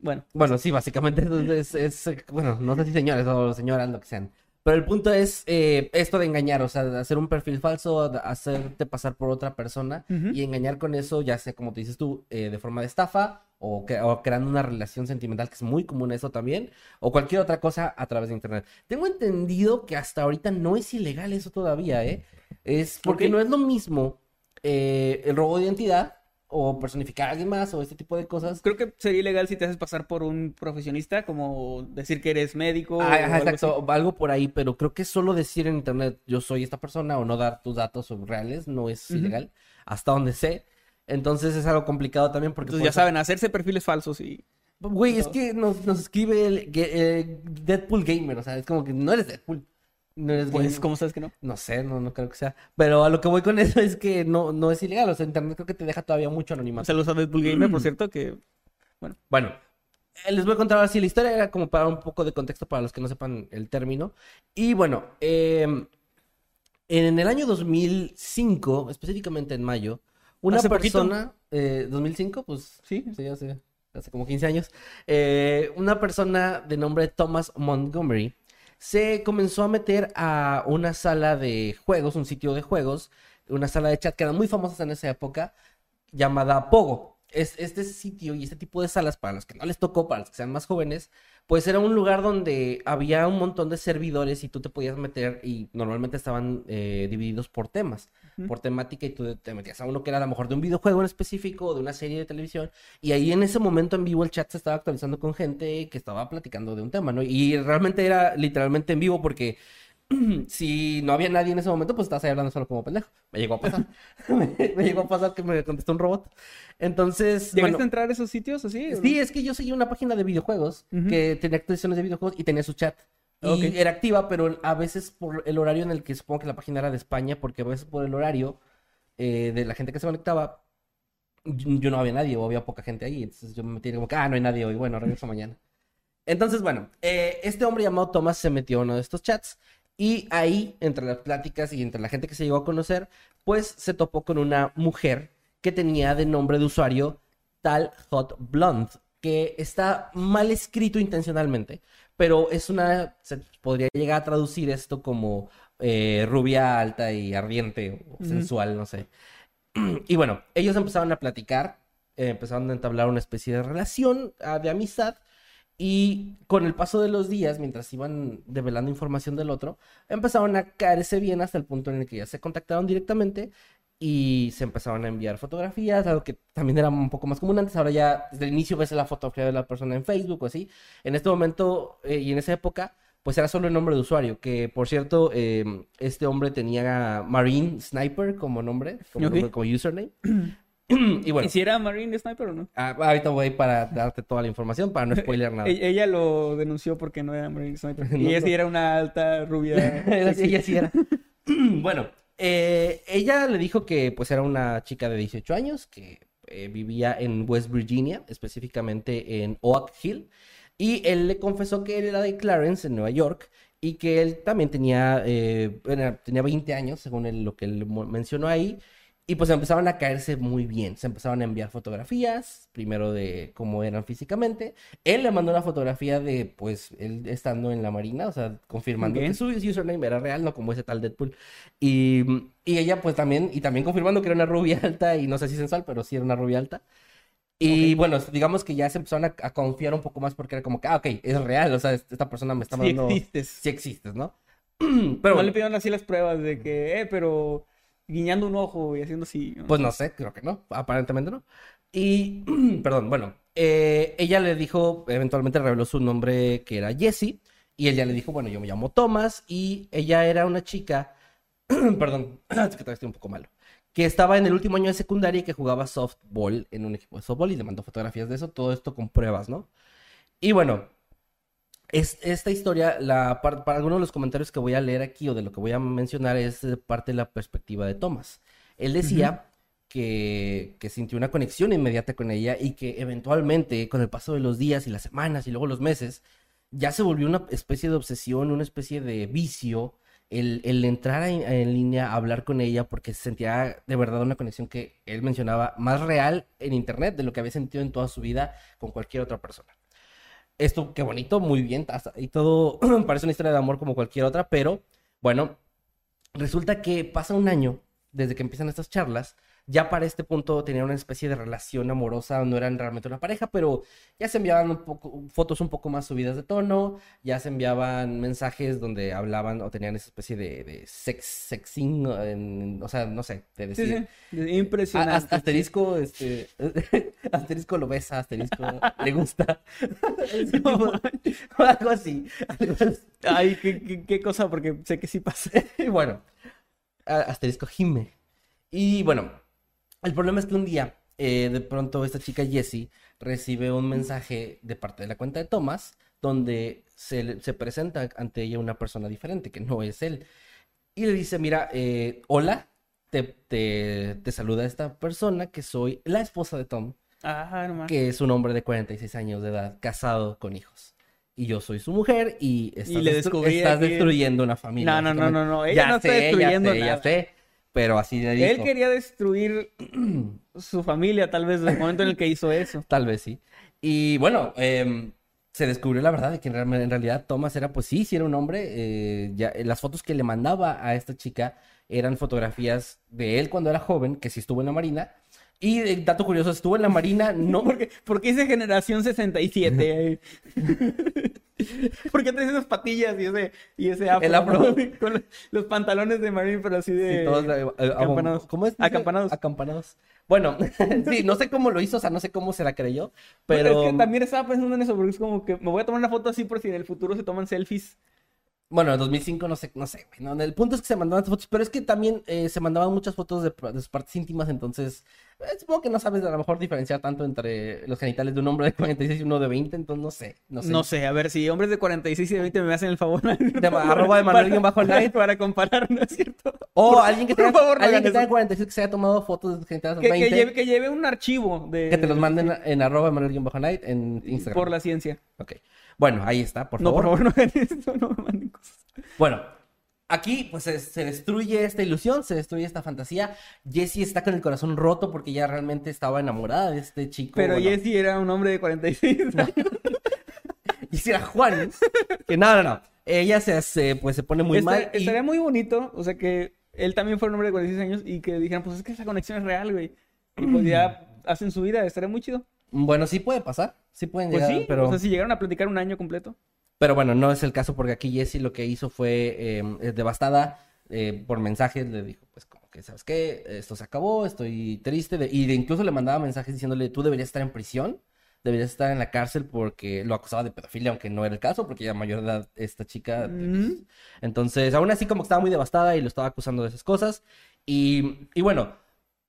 Bueno, Bueno, sí, básicamente es, es- es, bueno, no sé si señores o señoras, lo que sean. Pero el punto es eh, esto de engañar, o sea, de hacer un perfil falso, hacerte pasar por otra persona Ujú. y engañar con eso, ya sea como te dices tú, eh, de forma de estafa o, que- o creando una relación sentimental, que es muy común eso también, o cualquier otra cosa a través de internet. Tengo entendido que hasta ahorita no es ilegal eso todavía, ¿eh? Es porque Ok. no es lo mismo eh, el robo de identidad o personificar a alguien más o este tipo de cosas. creo que sería ilegal si te haces pasar por un profesionista, como decir que eres médico. Ah, o ajá, algo así. algo por ahí, pero creo que solo decir en internet yo soy esta persona o no dar tus datos reales no es ilegal, hasta donde sé. Entonces es algo complicado también porque... Entonces ya saben, hacerse perfiles falsos y... Güey, es que nos, nos escribe el eh, Deadpool Gamer, o sea, es como que no eres Deadpool. No eres Pues. ¿cómo sabes que no? No sé, no, no creo que sea. Pero a lo que voy con eso es que no, no es ilegal, o sea, internet creo que te deja todavía mucho anonimato. Saludos a Deadpool Gamer, por cierto, que... Bueno, eh, les voy a contar ahora sí la historia, era como para un poco de contexto para los que no sepan el término. Y bueno, eh, en el año 2005, específicamente en mayo, una Hace persona, eh, 2005, pues Sí, sí, hace, hace como 15 años, eh, una persona de nombre Thomas Montgomery se comenzó a meter a una sala de juegos, un sitio de juegos, una sala de chat que eran muy famosas en esa época, llamada Pogo. Es, este sitio y este tipo de salas, para los que no les tocó, para los que sean más jóvenes, pues era un lugar donde había un montón de servidores y tú te podías meter y normalmente estaban eh, divididos por temas, por temática y tú te metías a uno que era a lo mejor de un videojuego en específico o de una serie de televisión y ahí en ese momento en vivo el chat se estaba actualizando con gente que estaba platicando de un tema, ¿no? Y realmente era literalmente en vivo porque si no había nadie en ese momento, pues estabas ahí hablando solo como pendejo. Me llegó a pasar. me, llegó a pasar que me contestó un robot. Entonces. ¿Llegaste a entrar a esos sitios así? Sí, es que yo seguía una página de videojuegos que tenía actualizaciones de videojuegos y tenía su chat. Y era activa, pero a veces por el horario en el que supongo que la página era de España, porque a veces por el horario eh, de la gente que se conectaba, yo, no había nadie o había poca gente ahí. Entonces yo me metí como que, ah, no hay nadie hoy. Bueno, regreso mañana. Entonces, bueno, eh, este hombre llamado Thomas se metió a uno de estos chats y ahí, entre las pláticas y entre la gente que se llegó a conocer, pues se topó con una mujer que tenía de nombre de usuario Tal Hot Blonde, que está mal escrito intencionalmente, pero es una, se podría llegar a traducir esto como eh, rubia alta y ardiente o sensual, no sé. Y bueno, ellos empezaron a platicar, eh, empezaron a entablar una especie de relación ah, de amistad y con el paso de los días, mientras iban develando información del otro, empezaron a caerse bien hasta el punto en el que ya se contactaron directamente y se empezaron a enviar fotografías, algo que también era un poco más común antes. Ahora ya desde el inicio ves la fotografía de la persona en Facebook o así. En este momento eh, y en esa época, pues era solo el nombre de usuario. Que por cierto, em, este hombre tenía Marine Sniper como nombre, como, nombre, como username. y bueno. ¿Y si era Marine Sniper o no? Ah, ahorita voy para darte toda la información para no spoiler nada. E-, ella lo denunció porque no era Marine Sniper. y ella sí era una alta rubia. ella sí era. bueno, eh, ella le dijo que pues era una chica de 18 años que eh, vivía en West Virginia, específicamente en Oak Hill. Y él le confesó que él era de Clarence, en Nueva York, y que él también tenía, eh, tenía 20 años, según lo que él mencionó ahí, y pues empezaron a caerse muy bien. Se empezaron a enviar fotografías, primero de cómo eran físicamente. Él le mandó una fotografía de, pues, él estando en la marina, o sea, confirmando que su username era real, no como ese tal Deadpool. Y, y, ella, pues, también, y también confirmando que era una rubia alta, y no sé si sensual, pero sí era una rubia alta. Y bueno, digamos que ya se empezaron a, confiar un poco más porque era como que, ah, ok, es real, o sea, esta persona me está mandando... Sí existes. Sí existes, ¿no? pero... No le pidieron así las pruebas de que, eh, pero guiñando un ojo y haciendo así. Pues no sé, creo que no, aparentemente no. Y, perdón, bueno, eh, ella le dijo, eventualmente reveló su nombre que era Jessie, y ella le dijo, bueno, yo me llamo Thomas, y ella era una chica, perdón, que todavía estoy un poco malo, que estaba en el último año de secundaria y que jugaba softball en un equipo de softball y le mandó fotografías de eso, todo esto con pruebas, ¿no? Y bueno, es, esta historia, la, para, algunos de los comentarios que voy a leer aquí o de lo que voy a mencionar es parte de la perspectiva de Thomas. Él decía que, que, sintió una conexión inmediata con ella y que eventualmente, con el paso de los días y las semanas y luego los meses, ya se volvió una especie de obsesión, una especie de vicio el, el entrar en, en, línea a hablar con ella porque sentía de verdad una conexión que él mencionaba más real en internet de lo que había sentido en toda su vida con cualquier otra persona esto, qué bonito, muy bien, y todo parece una historia de amor como cualquier otra, pero bueno, resulta que pasa un año desde que empiezan estas charlas ya para este punto tenían una especie de relación amorosa, no eran realmente una pareja, pero ya se enviaban un poco, fotos un poco más subidas de tono, ya se enviaban mensajes donde hablaban o tenían esa especie de, sex, sexing, o sea, no sé, de decir. Sí, sí. Impresionante. asterisco, este, asterisco lo besa, asterisco le gusta. algo así. Ay, ¿qué, qué, cosa, porque sé que sí pasa. bueno, asterisco gime. Y bueno, el problema es que un día, eh, de pronto, esta chica Jessie recibe un mensaje de parte de la cuenta de Thomas, donde se, se presenta ante ella una persona diferente, que no es él. Y le dice, mira, eh, hola, te, te, saluda esta persona, que soy la esposa de Tom, que es un hombre de 46 años de edad, casado con hijos y yo soy su mujer y estás, destruyendo una familia. No, no, no, no, no, ella no está destruyendo nada. sé, pero así le dijo. Él quería destruir su familia, tal vez, desde el momento en el que hizo eso. Tal vez sí. Y bueno, em, se descubrió la verdad de que en, real- en realidad Thomas era, pues sí, sí era un hombre. eh, ya, eh, las fotos que le mandaba a esta chica eran fotografías de él cuando era joven, que sí estuvo en la Marina. Y el dato curioso, estuvo en la Marina, no, Porque, porque dice generación 67. ¿Por qué traes esas patillas y ese, y ese afro? El afro. ¿no? Con los, pantalones de Marine, pero así de... Sí, todos, eh, eh, acampanados. ¿Cómo es? Acampanados. Acampanados. Bueno, sí, no sé cómo lo hizo, o sea, no sé cómo se la creyó, Pero pero... es que también estaba pensando en eso, porque es como que me voy a tomar una foto así por si en el futuro se toman selfies. Bueno, en 2005 no sé, no sé, güey, no, El punto es que se mandaban fotos, pero es que también eh, se mandaban muchas fotos de, de sus partes íntimas, entonces eh, supongo que no sabes a lo mejor diferenciar tanto entre los genitales de un hombre de 46 y uno de 20, entonces no sé, no sé. No sé, a ver si hombres de 46 y de 20 me hacen el favor. De, arroba de Manuel guion bajo para, para comparar, ¿no es cierto? O Por- alguien que tenga, favor, alguien que tenga eso. 46 que se haya tomado fotos de sus genitales Que, 20, que lleve, que lleve un archivo de... que te los manden en arroba de Manuel bajo Knight en Instagram. Por la ciencia. Ok. Bueno, ahí está, por No, favor. por favor, no hagan eso, no me manden cosas. Bueno, aquí pues se, se destruye esta ilusión, se destruye esta fantasía. Jessie está con el corazón roto porque ya realmente estaba enamorada de este chico. Pero bueno, Jesse era un hombre de 46 años. Jessie era Juan. que no, no, no. Ella se, se, pues se pone muy Esta- mal. y- Estaría muy bonito, o sea, que él también fuera un hombre de 46 años y que dijeran, pues es que esa conexión es real, güey. Y pues ya hacen su vida, estaría muy chido. Bueno, sí puede pasar. Sí pueden Pues llegar, sí, pero... o sea, si llegaron a platicar un año completo. Pero bueno, no es el caso porque aquí Jessie lo que hizo fue eh, eh, devastada eh, por mensajes. Le dijo, pues como que, ¿sabes qué? Esto se acabó, estoy triste. de- Y de- incluso le mandaba mensajes diciéndole, tú deberías estar en prisión, deberías estar en la cárcel porque lo acusaba de pedofilia, aunque no era el caso, porque ya mayor de edad esta chica. Entonces, aún así como que estaba muy devastada y lo estaba acusando de esas cosas. Y, y bueno,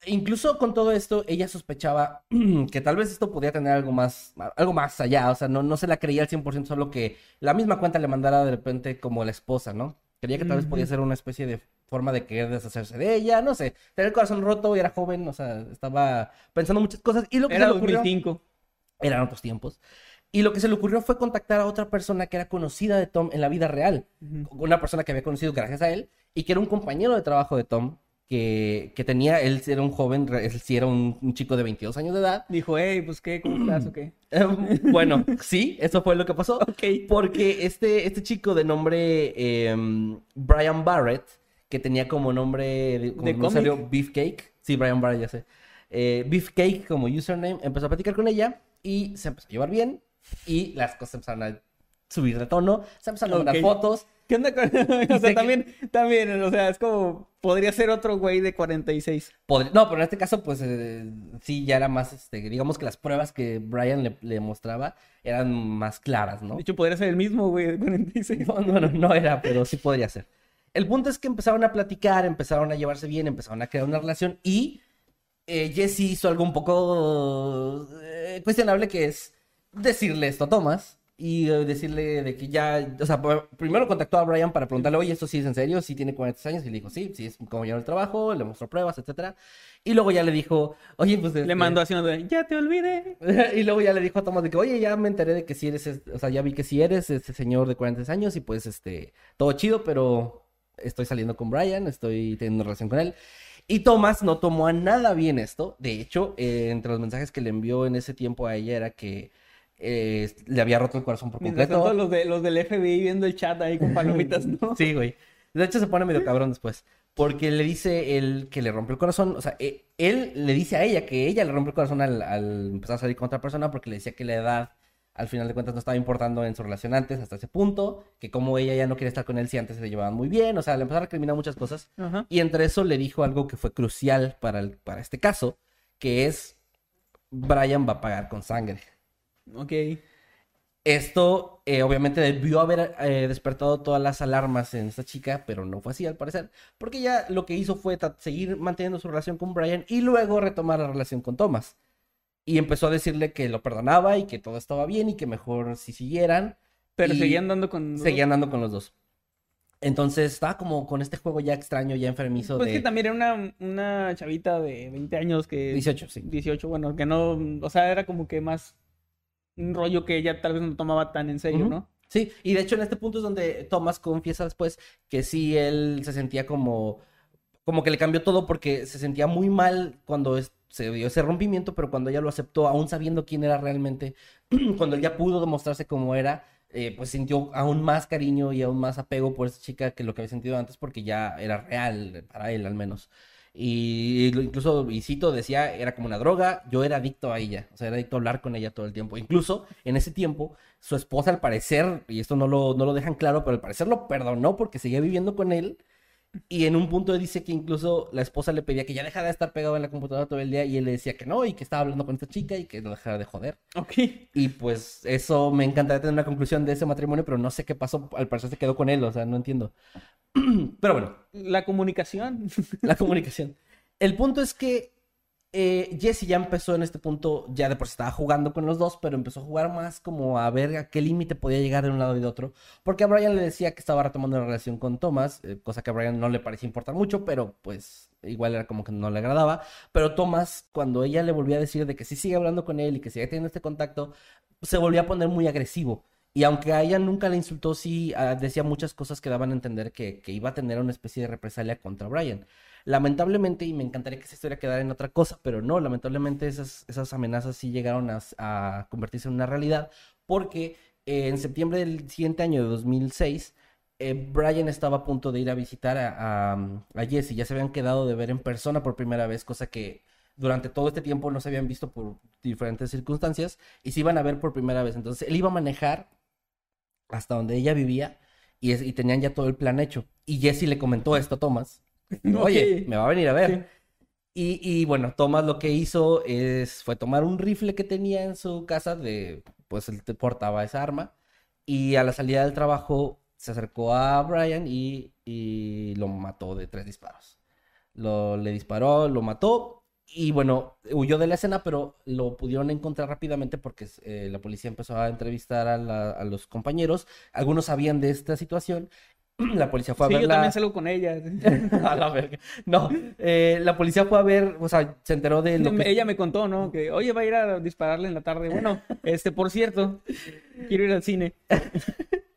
incluso con todo esto, ella sospechaba que tal vez esto podía tener algo más, algo más allá. O sea, no, no se la creía al 100%, solo que la misma cuenta le mandara de repente como la esposa, ¿no? Creía que tal vez podía ser una especie de forma de querer deshacerse de ella, no sé. Tenía el corazón roto y era joven, o sea, estaba pensando muchas cosas. Y lo que Era se le ocurrió... 2005. Eran otros tiempos. Y lo que se le ocurrió fue contactar a otra persona que era conocida de Tom en la vida real. Una persona que había conocido gracias a él y que era un compañero de trabajo de Tom. Que, que tenía, él era un joven, él sí era un, un chico de 22 años de edad. Dijo, hey, pues qué, ¿cómo estás o qué? Eh, bueno, sí, eso fue lo que pasó. Porque este, este chico de nombre em, Brian Barrett, que tenía como nombre de, como ¿De salió Beefcake, sí, Brian Barrett, ya sé. Eh, Beefcake como username, empezó a platicar con ella y se empezó a llevar bien y las cosas empezaron a subir de tono, se empezaron a mandar fotos. ¿Qué onda con...? o sea, que- también, también, o sea, es como... Podría ser otro güey de 46. Podría- No, pero en este caso, pues eh, sí, ya era más, este, digamos que las pruebas que Brian le, le mostraba eran más claras, ¿no? De hecho, podría ser el mismo güey de 46. No, no, no, no era, pero sí podría ser. El punto es que empezaron a platicar, empezaron a llevarse bien, empezaron a crear una relación y eh, Jesse hizo algo un poco eh, cuestionable que es decirle esto a Thomas y eh, decirle de que ya, o sea, pr- primero contactó a Brian para preguntarle, oye, ¿esto sí es en serio? ¿Sí tiene 40 años? Y le dijo, sí, sí, es como en el trabajo, le mostró pruebas, etcétera. Y luego ya le dijo, oye, pues... Le este, mandó así una ya te olvidé. y luego ya le dijo a Thomas de que, oye, ya me enteré de que sí eres, es- o sea, ya vi que sí eres ese señor de 43 años y pues, este, todo chido, pero estoy saliendo con Brian, estoy teniendo relación con él. Y Thomas no tomó a nada bien esto. De hecho, eh, entre los mensajes que le envió en ese tiempo a ella era que eh, le había roto el corazón por Mientras completo. tanto, los, de, los del FBI viendo el chat ahí con palomitas, ¿no? Sí, güey. De hecho, se pone medio cabrón después. Porque le dice él que le rompió el corazón. O sea, e- él le dice a ella que ella le rompió el corazón al, al empezar a salir con otra persona porque le decía que la edad, al final de cuentas, no estaba importando en su relación antes, hasta ese punto. Que como ella ya no quiere estar con él si antes se llevaban muy bien. O sea, le empezaron a recriminar muchas cosas. Y entre eso le dijo algo que fue crucial para, el- para este caso, que es Brian va a pagar con sangre. Ok. Esto eh, obviamente debió haber eh, despertado todas las alarmas en esta chica, pero no fue así al parecer, porque ella lo que hizo fue seguir manteniendo su relación con Brian y luego retomar la relación con Thomas. Y empezó a decirle que lo perdonaba y que todo estaba bien y que mejor si siguieran. Pero seguían dando con... Seguían andando con los dos. Entonces estaba como con este juego ya extraño, ya enfermizo Pues de que también era una, una chavita de 20 años que... 18, sí. 18, bueno, que no... O sea, era como que más un rollo que ella tal vez no tomaba tan en serio. ¿no? Sí, y de hecho en este punto es donde Thomas confiesa después que sí, él se sentía como, como que le cambió todo porque se sentía muy mal cuando se dio ese rompimiento, pero cuando ella lo aceptó, aún sabiendo quién era realmente, cuando él ya pudo demostrarse cómo era, eh, pues sintió aún más cariño y aún más apego por esa chica que lo que había sentido antes porque ya era real para él al menos. Y incluso, y decía, era como una droga, yo era adicto a ella, o sea, era adicto a hablar con ella todo el tiempo. Incluso en ese tiempo, su esposa al parecer, y esto no lo, no lo dejan claro, pero al parecer lo perdonó porque seguía viviendo con él y en un punto dice que incluso la esposa le pedía que ya dejara de estar pegado en la computadora todo el día y él le decía que no y que estaba hablando con esta chica y que no dejara de joder. Ok. Y pues eso me encantaría tener una conclusión de ese matrimonio, pero no sé qué pasó. Al parecer se quedó con él, o sea, no entiendo. pero bueno. La comunicación. la comunicación. El punto es que eh, Jesse ya empezó en este punto, ya de por sí estaba jugando con los dos, pero empezó a jugar más como a ver a qué límite podía llegar de un lado y de otro. Porque a Brian le decía que estaba retomando la relación con Thomas, eh, cosa que a Brian no le parecía importar mucho, pero pues igual era como que no le agradaba. Pero Thomas, cuando ella le volvía a decir de que sí sigue hablando con él y que sigue teniendo este contacto, se volvía a poner muy agresivo. Y aunque a ella nunca le insultó, sí ah, decía muchas cosas que daban a entender que, que iba a tener una especie de represalia contra Brian. Lamentablemente, y me encantaría que esa historia quedara en otra cosa, pero no, lamentablemente esas, esas amenazas sí llegaron a, convertirse en una realidad, porque eh, en septiembre del siguiente año de 2006, eh, Brian estaba a punto de ir a visitar a, a, Jesse, ya se habían quedado de ver en persona por primera vez, cosa que durante todo este tiempo no se habían visto por diferentes circunstancias y se iban a ver por primera vez. Entonces él iba a manejar hasta donde ella vivía y, y tenían ya todo el plan hecho. Y Jesse le comentó esto a Thomas Oye, me va a venir a ver. Y, y, bueno, Thomas lo que hizo es, fue tomar un rifle que tenía en su casa, de, pues él portaba esa arma, y a la salida del trabajo se acercó a Brian y, y lo mató de tres disparos. Lo, le disparó, lo mató, y bueno, huyó de la escena, pero lo pudieron encontrar rápidamente porque eh, la policía empezó a entrevistar a, a, los compañeros. Algunos sabían de esta situación la policía fue a sí, ver. Yo también salgo con ella. a la verga. No, eh, la policía fue a ver, o sea, se enteró de lo que... Ella me contó, ¿no? Que, oye, va a ir a dispararle en la tarde. Bueno, este, por cierto, quiero ir al cine.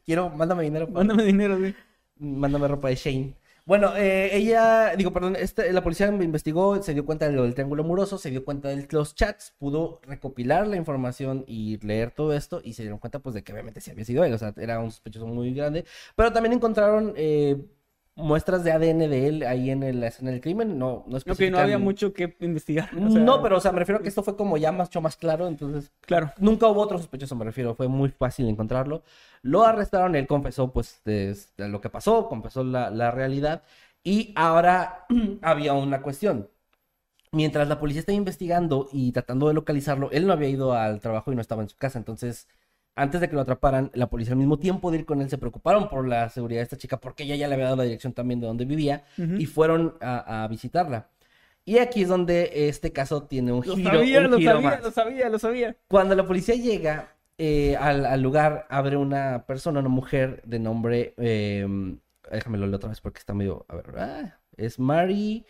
quiero, mándame dinero. Mándame dinero, sí. Mándame ropa de Shane. Bueno, eh, ella, digo, perdón, este, la policía investigó, se dio cuenta de lo del triángulo amoroso, se dio cuenta de los chats, pudo recopilar la información y leer todo esto y se dieron cuenta pues de que obviamente sí había sido él, o sea, era un sospechoso muy grande, pero también encontraron eh, muestras de ADN de él ahí en la escena del crimen, no, no Ok, no había mucho que investigar. No, pero o sea, me refiero a que esto fue como ya mucho más claro, entonces... Claro. Nunca hubo otro sospechoso, me refiero, fue muy fácil encontrarlo. Lo arrestaron, él confesó pues de, lo que pasó, confesó la, la realidad, y ahora había una cuestión. Mientras la policía estaba investigando y tratando de localizarlo, él no había ido al trabajo y no estaba en su casa, entonces antes de que lo atraparan, la policía al mismo tiempo de ir con él se preocuparon por la seguridad de esta chica porque ella ya le había dado la dirección también de donde vivía y fueron a, visitarla. Y aquí es donde este caso tiene un lo giro. Sabía, un lo giro sabía, más. lo sabía, lo sabía. Cuando la policía llega eh, al, lugar, abre una persona, una mujer de nombre. Eh, déjame lo otra vez porque está medio. A ver, ah, es Mary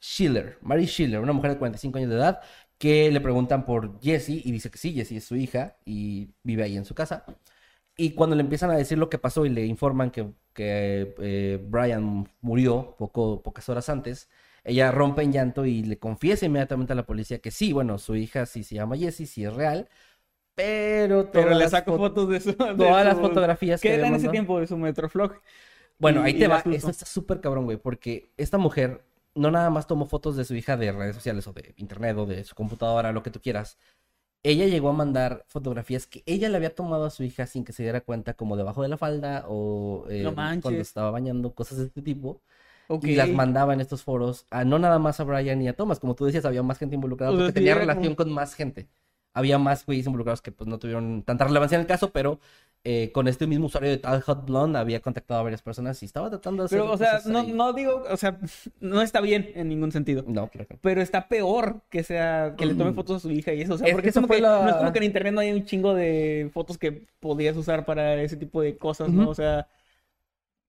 Schiller. Mary Schiller, una mujer de 45 años de edad que le preguntan por Jessie y dice que sí, Jessie es su hija y vive ahí en su casa. Y cuando le empiezan a decir lo que pasó y le informan que, que eh, Brian murió poco, pocas horas antes, ella rompe en llanto y le confiesa inmediatamente a la policía que sí, bueno, su hija sí se llama Jessie, sí es real, pero... Pero le saco fotos de su... todas las fotografías que... era en ese tiempo de su Metroflog. Bueno, ahí te va. Esto está súper cabrón, güey, porque esta mujer no nada más tomó fotos de su hija de redes sociales o de internet o de su computadora, lo que tú quieras. Ella llegó a mandar fotografías que ella le había tomado a su hija sin que se diera cuenta, como debajo de la falda o eh, cuando estaba bañando, cosas de este tipo. Y las mandaba en estos foros, a, no nada más a Brian y a Thomas, como tú decías, había más gente involucrada porque tenía relación con más gente. Había más güeyes involucrados que pues no tuvieron tanta relevancia en el caso, pero eh, con este mismo usuario de Tal Hot Blonde había contactado a varias personas y estaba tratando de hacer. Pero, o sea, no, no, digo, o sea, no está bien en ningún sentido. No, claro. Pero está peor que sea, que le tome mm. fotos a su hija y eso. O sea, porque es como que, no es como que en internet no hay un chingo de fotos que podías usar para ese tipo de cosas, ¿no? O sea,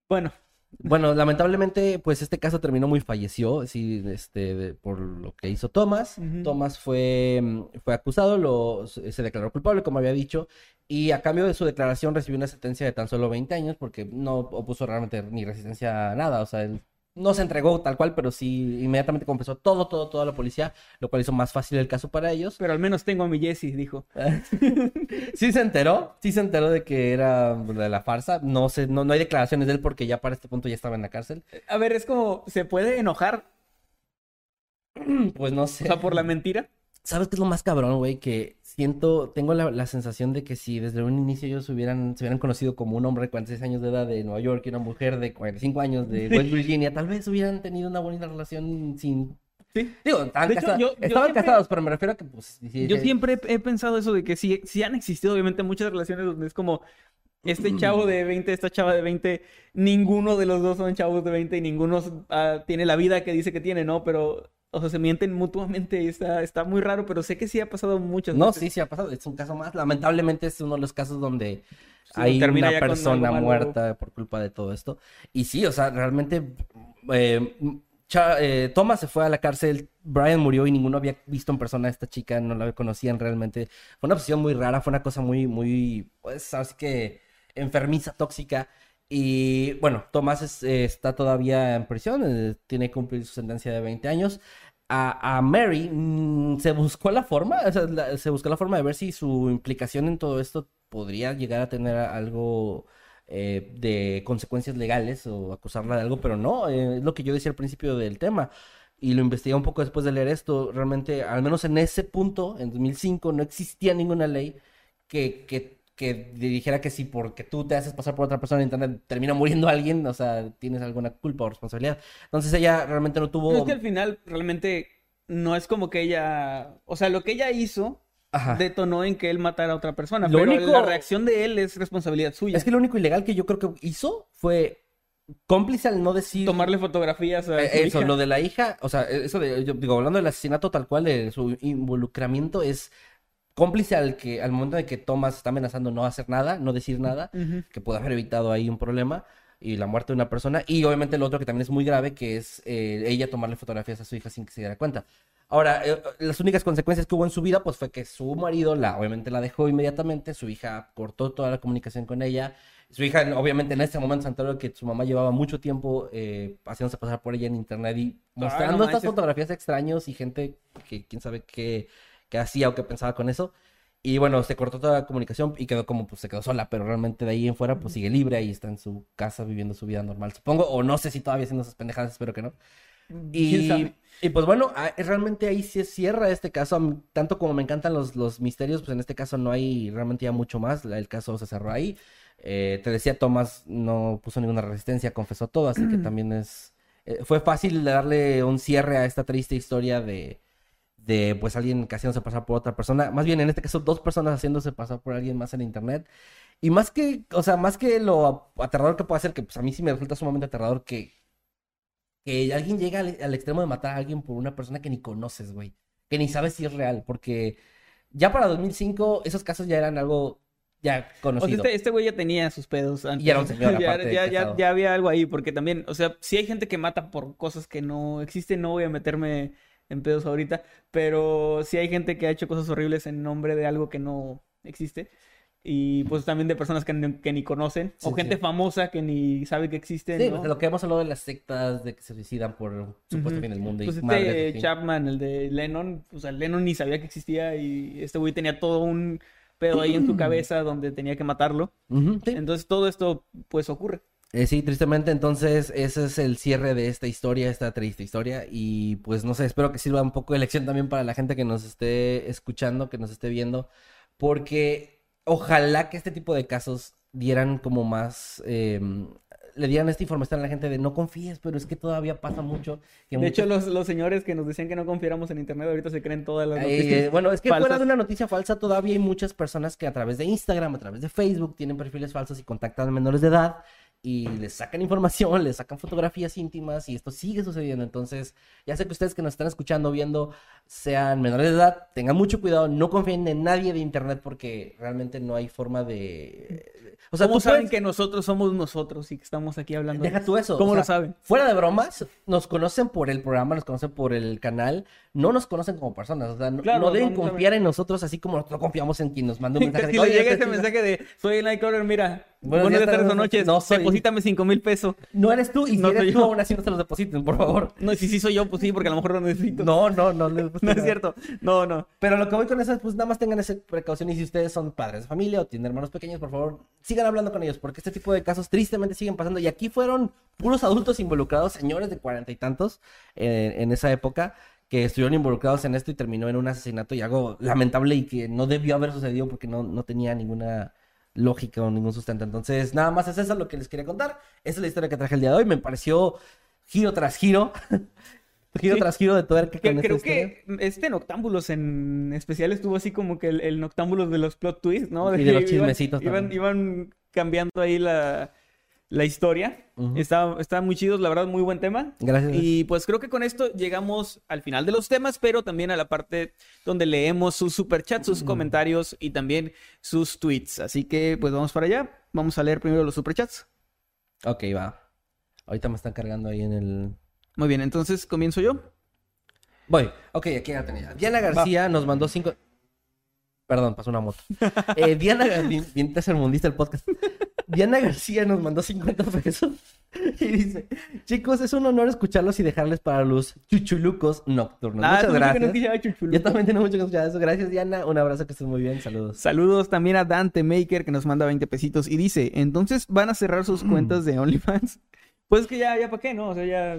bueno, bueno, lamentablemente, pues este caso terminó muy falleció, sí, este, por lo que hizo Thomas. Thomas fue, mm, fue acusado, lo, se declaró culpable, como había dicho, y a cambio de su declaración recibió una sentencia de tan solo 20 años porque no opuso realmente ni resistencia a nada, o sea, él no se entregó tal cual, pero sí inmediatamente confesó todo, todo, todo a la policía, lo cual hizo más fácil el caso para ellos. Pero al menos tengo a mi Jesse, dijo. sí se enteró, sí se enteró de que era de la farsa. No sé, no, no hay declaraciones de él porque ya para este punto ya estaba en la cárcel. A ver, es como, ¿se puede enojar? Pues no sé. O sea, por la mentira. ¿Sabes qué es lo más cabrón, güey? Que siento, tengo la, la sensación de que si desde un inicio ellos hubieran, se hubieran conocido como un hombre de 46 años de edad de Nueva York y una mujer de 45 años de West Virginia, tal vez hubieran tenido una bonita relación sin... Sí. Digo, estaban, De hecho, casa- yo- yo estaban siempre- casados, pero me refiero a que, pues... Yo siempre he, he pensado eso de que sí, sí han existido obviamente muchas relaciones donde es como este chavo de 20, esta chava de 20, ninguno de los dos son chavos de 20 y ninguno ah, tiene la vida que dice que tiene, ¿no? Pero, o sea, se mienten mutuamente y está, está muy raro, pero sé que sí ha pasado muchas No, veces. sí, sí ha pasado. Es un caso más. Lamentablemente es uno de los casos donde Sí, hay una persona muerta por culpa de todo esto. Y sí, o sea, realmente eh, Cha- eh, Thomas se fue a la cárcel, Brian murió y ninguno había visto en persona a esta chica, no la conocían realmente. Fue una posición muy rara, fue una cosa muy, muy, pues, así que enfermiza, tóxica. Y bueno, Thomas es- eh, está todavía en prisión, eh, tiene que cumplir su sentencia de 20 años. A, Mary mm, se buscó la forma, se buscó la forma de ver si su implicación en todo esto podría llegar a tener algo eh, de consecuencias legales o acusarla de algo, pero no, es lo que yo decía al principio del tema. Y lo investigué un poco después de leer esto. Realmente, al menos en ese punto, en 2005, no existía ninguna ley que, que dijera que si porque tú te haces pasar por otra persona en internet termina muriendo alguien, o sea, tienes alguna culpa o responsabilidad. Entonces ella realmente no tuvo... Pero es que al final realmente no es como que ella, o sea, lo que ella hizo Ajá. detonó en que él matara a otra persona, Lo pero único- la reacción de él es responsabilidad suya. Es que lo único ilegal que yo creo que hizo fue cómplice al no decir... Tomarle fotografías a Eh, su Eso, hija. lo de la hija, o sea, eso de, yo digo, hablando del asesinato tal cual, de su involucramiento, es cómplice al que, al momento de que Thomas está amenazando no hacer nada, no decir nada, que puede haber evitado ahí un problema y la muerte de una persona, y obviamente lo otro que también es muy grave, que es eh, ella tomarle fotografías a su hija sin que se diera cuenta. Ahora, eh, las únicas consecuencias que hubo en su vida, pues fue que su marido, la, obviamente la dejó inmediatamente, su hija cortó toda la comunicación con ella, su hija, obviamente en ese momento se enteró que su mamá llevaba mucho tiempo eh, haciéndose pasar por ella en internet y mostrando no estas manches. fotografías extraños y gente que quién sabe qué, qué hacía o qué pensaba con eso. Y bueno, se cortó toda la comunicación y quedó como, pues se quedó sola, pero realmente de ahí en fuera, pues sigue libre, ahí está en su casa viviendo su vida normal, supongo, o no sé si todavía haciendo esas pendejadas, espero que no. ¿Quién Y, y pues bueno, ah, realmente ahí sí cierra este caso, tanto como me encantan los, los misterios, pues en este caso no hay realmente ya mucho más, el caso se cerró ahí. Eh, te decía, Tomás no puso ninguna resistencia, confesó todo, así que también es... eh, fue fácil darle un cierre a esta triste historia de, de pues alguien que haciéndose pasar por otra persona, más bien en este caso dos personas haciéndose pasar por alguien más en internet. Y más que, o sea, más que lo aterrador que puede ser, que pues a mí sí me resulta sumamente aterrador que, que alguien llegue al, al extremo de matar a alguien por una persona que ni conoces, güey. Que ni sabes si es real, porque ya para 2005 esos casos ya eran algo ya O sea, conocido. este, este güey ya tenía sus pedos antes. Y era un señor, ya, aparte, ya, ya, ya había algo ahí, porque también, o sea, si hay gente que mata por cosas que no existen, no voy a meterme en pedos ahorita, pero si hay gente que ha hecho cosas horribles en nombre de algo que no existe. Y pues también de personas que, ni- que ni conocen, Sí, o gente sí. famosa que ni sabe que existen, Sí, ¿no? de lo que hemos hablado de las sectas, de que se suicidan por supuesto fin del mundo y Pues de este. Chapman, el de Lennon, o sea, Lennon ni sabía que existía y este güey tenía todo un pedo ahí en su cabeza donde tenía que matarlo. Sí. Entonces todo esto pues ocurre. Eh, sí, tristemente, entonces ese es el cierre de esta historia, esta triste historia. Y pues no sé, espero que sirva un poco de lección también para la gente que nos esté escuchando, que nos esté viendo, porque ojalá que este tipo de casos dieran como más, eh, le dieran esta información a la gente de no confíes, pero es que todavía pasa mucho. Que De muchos- hecho, los, los señores que nos decían que no confiáramos en internet ahorita se creen todas las Eh, noticias. bueno, es que fuera falsas. de una noticia falsa, todavía hay muchas personas que a través de Instagram, a través de Facebook, tienen perfiles falsos y contactan a menores de edad y les sacan información, les sacan fotografías íntimas y esto sigue sucediendo. Entonces, ya sé que ustedes que nos están escuchando, viendo, sean menores de edad, tengan mucho cuidado, no confíen en nadie de Internet porque realmente no hay forma de... O sea, ¿Cómo tú saben puedes- que nosotros somos nosotros y que estamos aquí hablando? Deja tú eso. ¿Cómo o lo saben? Fuera de bromas, nos conocen por el programa, nos conocen por el canal, no nos conocen como personas. O sea, no, Claro, no deben no, no confiar en nosotros así como nosotros confiamos en quien nos manda un mensaje de Si "Oye, le llega chinga". mensaje de soy el Nightcrawler, mira, Buenos, días, tardes o noches. No soy... Deposítame cinco mil pesos. No eres tú, y No si eres tú, yo. aún así no se los depositen, por favor. No, si sí soy yo, pues sí, porque a lo mejor lo necesito. No, no, no. No, No es cierto. No, no. Pero lo que voy con eso es, pues nada más tengan esa precaución y si ustedes son padres de familia o tienen hermanos pequeños, por favor, sigan hablando con ellos, porque este tipo de casos tristemente siguen pasando. Y aquí fueron puros adultos involucrados, señores de cuarenta y tantos eh, en esa época, que estuvieron involucrados en esto y terminó en un asesinato y algo lamentable y que no debió haber sucedido porque no, no tenía ninguna lógica o ningún sustento. Entonces, nada más es eso lo que les quería contar. Esa es la historia que traje el día de hoy. Me pareció giro tras giro. giro Sí. tras giro de tuerca Que- creo que este Noctámbulos en especial estuvo así como que el, el Noctámbulos de los plot twists, ¿no? Y de los chismecitos Iban, también. iban cambiando ahí la, la historia. Estaba, estaba muy chidos, la verdad, muy buen tema. Gracias. Y pues creo que con esto llegamos al final de los temas, pero también a la parte donde leemos sus superchats, sus comentarios y también sus tweets. Así que pues vamos para allá. Vamos a leer primero los superchats. Ok, va. Ahorita me están cargando ahí en el... Muy bien, entonces comienzo yo. Voy. Ok, aquí ya tenía. Diana García nos mandó cinco... Perdón, pasó una moto. Eh, Diana... Bien, bien tercermundista el podcast. Diana García nos mandó 50 pesos y dice... Chicos, es un honor escucharlos y dejarles para los chuchulucos nocturnos. Ah, Muchas que no gracias. Yo también tengo mucho que escuchar eso. Gracias, Diana. Un abrazo, que estés muy bien. Saludos. Saludos también a Dante Maker que nos manda 20 pesitos y dice, entonces van a cerrar sus Mm. cuentas de OnlyFans. Pues que ya, ya para qué, ¿no? O sea, ya...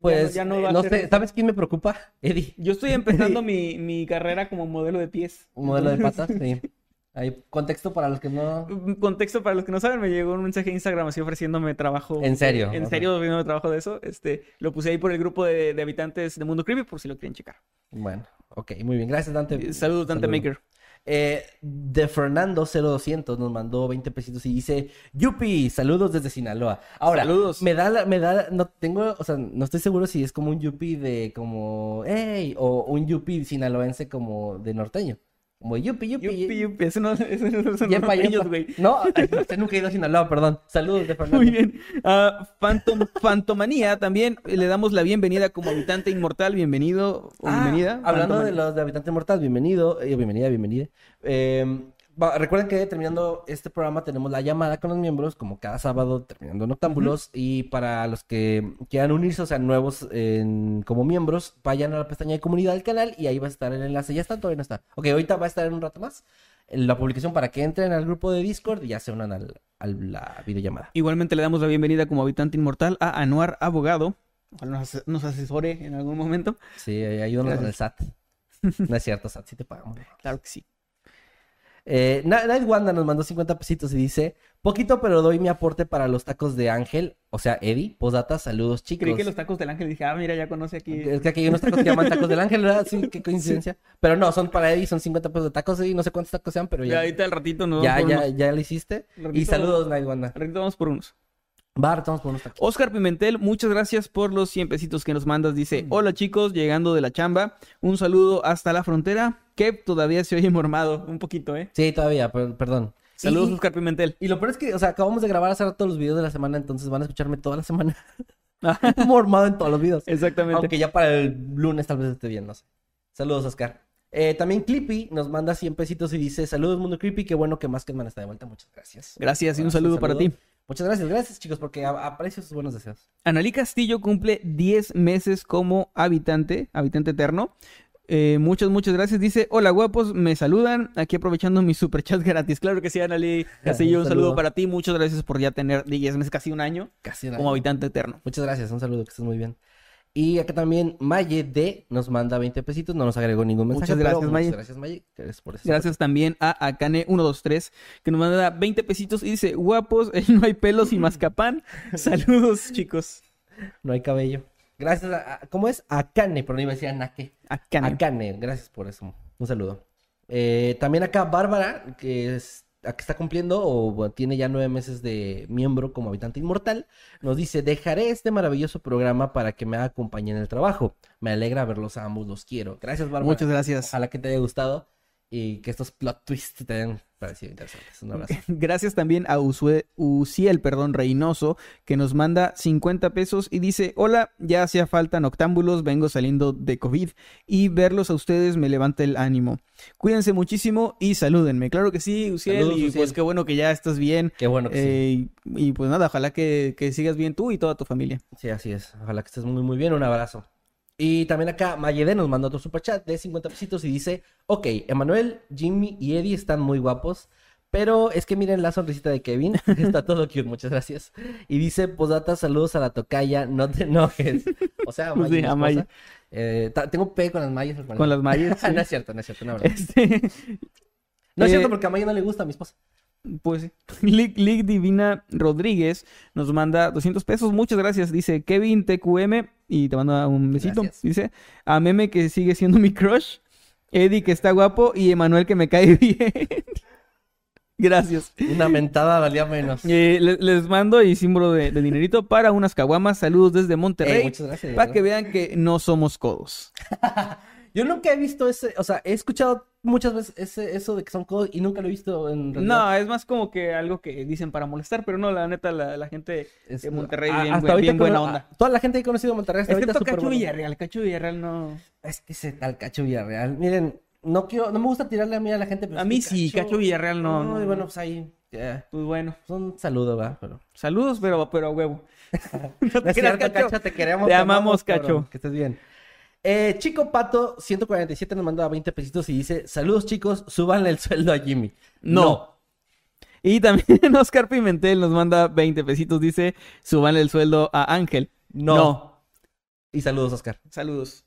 Pues, ya no eh, va no sé, ¿sabes quién me preocupa? Eddie. Yo estoy empezando mi, mi carrera como modelo de pies. Un modelo de patas, sí. Hay contexto para los que no... Un Contexto para los que no saben, me llegó un mensaje de Instagram así ofreciéndome trabajo. ¿En serio? En serio, ofreciéndome trabajo de eso. Este, lo puse ahí por el grupo de, de habitantes de Mundo Creepy por si lo quieren checar. Bueno, ok, muy bien. Gracias, Dante. Eh, Saludos, Dante Saludo. Maker. Eh, de Fernando 0200 nos mandó 20 pesitos y dice, Yupi, saludos desde Sinaloa. Ahora, Saludos. me da, la- me da, no tengo, o sea, no estoy seguro si es como un Yupi de como, hey, o un Yupi sinaloense como de norteño. Como Yupi, Yupi. Yupi, yupi. Eso no, eso no son yepa, güey. No, usted nunca ha ido a Sinaloa, perdón. Saludos de Fernando. Muy bien. A Phantom, Fantomanía también le damos la bienvenida como habitante inmortal. Bienvenido o Ah, bienvenida. Hablando de los de Habitante Mortal, bienvenido, eh, bienvenida, bienvenida. Eh, va- recuerden que terminando este programa tenemos la llamada con los miembros, como cada sábado terminando Noctámbulos. Y para los que quieran unirse, o sea, nuevos en- como miembros, vayan a la pestaña de comunidad del canal y ahí va a estar el enlace. ¿Ya está? Todavía no está. Ok, ahorita va a estar en un rato más la publicación para que entren al grupo de Discord y ya se unan al, a la videollamada. Igualmente le damos la bienvenida como habitante inmortal a Anuar Abogado. Nos, ase- nos asesore en algún momento. Sí, ayúdanos con el. SAT. No es cierto, SAT, sí te pagamos. Claro que sí. Eh, Night Wanda nos mandó 50 pesitos y dice, poquito pero doy mi aporte para los tacos de Ángel, o sea, Eddie, posdata, saludos chicos. Creí que los tacos del ángel dije, ah, mira, ya conoce aquí. Es que aquí hay unos tacos que llaman tacos del Ángel, ¿verdad? Sí, qué coincidencia. Pero no, son para Eddie, son 50 pesos de tacos y no sé cuántos tacos sean, pero Ya ya, ahorita al ratito nos ya, ya, unos. ya lo hiciste. Y saludos, Night Wanda. Al ratito vamos por unos. Estamos por unos. Oscar Pimentel, muchas gracias por los 100 pesitos que nos mandas. Mm. Dice, hola chicos, llegando de la chamba. Un saludo hasta la frontera, que todavía se oye mormado. Un poquito, ¿eh? Sí, todavía, per- perdón. Saludos, Y- Oscar Pimentel. Y lo peor es que, o sea, acabamos de grabar hace rato los videos de la semana, entonces van a escucharme toda la semana mormado en todos los videos. Exactamente. Aunque ya para el lunes tal vez esté bien, no sé. Saludos, Oscar. Eh, también Clippy nos manda 100 pesitos y dice, saludos Mundo Creepy, qué bueno que más que está de vuelta, muchas gracias. Gracias y un saludo para ti. Muchas gracias, gracias chicos, porque aprecio sus buenos deseos. Analí Castillo cumple 10 meses como habitante, habitante eterno. Eh, muchas, muchas gracias. Dice, hola guapos, me saludan. Aquí aprovechando mi superchat gratis. Claro que sí, Analí Castillo, un Un saludo saludo. para ti. Muchas gracias por ya tener 10 meses, casi un año, Casi nada. como habitante eterno. Muchas gracias, un saludo, que estés muy bien. Y acá también Maye D nos manda 20 pesitos, no nos agregó ningún mensaje. Muchas pero gracias, Maye. Muchas gracias, Maye. Gracias por eso. Gracias también a Akane123, que nos manda 20 pesitos y dice, guapos, no hay pelos y mascapán. Saludos, chicos. No hay cabello. Gracias a, a- ¿cómo es? Akane, pero no iba a decir Anake. Akane. Akane, gracias por eso. Un saludo. Eh, también acá Bárbara, que es, a que está cumpliendo o tiene ya nueve meses de miembro como habitante inmortal, nos dice, dejaré este maravilloso programa para que me acompañe en el trabajo. Me alegra verlos a ambos, los quiero. Gracias, Bárbara. Muchas gracias. Ojalá que te haya gustado. Y que estos plot twists te hayan parecido interesantes. Un abrazo. Gracias también a Usue- Uciel, perdón, Reynoso, que nos manda 50 pesos y dice, hola, ya hacía falta noctámbulos, vengo saliendo de COVID y verlos a ustedes me levanta el ánimo. Cuídense muchísimo y salúdenme. Claro que sí, Uciel, Saludos, y Uciel. pues qué bueno que ya estás bien. Qué bueno que sí. Eh, y, y, pues nada, ojalá que, que sigas bien tú y toda tu familia. Sí, así es. Ojalá que estés muy, muy bien. Un abrazo. Y también acá Mayede nos mandó otro superchat de 50 pesitos y dice, ok, Emanuel, Jimmy y Eddie están muy guapos, pero es que miren la sonrisita de Kevin, está todo cute, muchas gracias. Y dice, posdata, saludos a la tocaya, no te enojes. O sea, Sí, a esposa. Eh, tengo P con las mayas. al Con las mayas. sí. no es cierto, no es cierto, no, es. Este, No es Eh, cierto porque a Maya no le gusta a mi esposa. Pues sí. Lick, Lick Divina Rodríguez nos manda 200 pesos. Muchas gracias. Dice Kevin TQM y te manda un besito. Gracias. Dice a Meme que sigue siendo mi crush. Eddie que está guapo y Emanuel que me cae bien. gracias. Una mentada valía menos. Eh, le- les mando y símbolo de, de dinerito para unas caguamas. Saludos desde Monterrey. muchas gracias. para que vean que no somos codos. Yo nunca he visto ese, o sea, he escuchado muchas veces ese, eso de que son codos y nunca lo he visto en realidad. No, es más como que algo que dicen para molestar, pero no, la neta, la, la gente Es- de Monterrey a- bien, hasta bien buena onda. a- Toda la gente que he conocido en Monterrey hasta Excepto Cacho. Villarreal. Cacho Villarreal no... Es que ese tal Cacho Villarreal. Miren, no quiero, no me gusta tirarle a mí a la gente. pero A mí sí, Cacho Villarreal no, no. Ay, bueno, pues ahí. ya, Pues bueno, pues un saludo, va, pero. saludos, pero, pero a huevo. no No es cierto, Cacho, te queremos. Te amamos, Cacho. Que estés bien. Eh, Chico Pato 147 nos manda 20 pesitos y dice: Saludos, chicos, súbanle el sueldo a Jimmy. No. Y también Oscar Pimentel nos manda 20 pesitos. Dice, suban el sueldo a Ángel. No. Y saludos, Oscar. Saludos.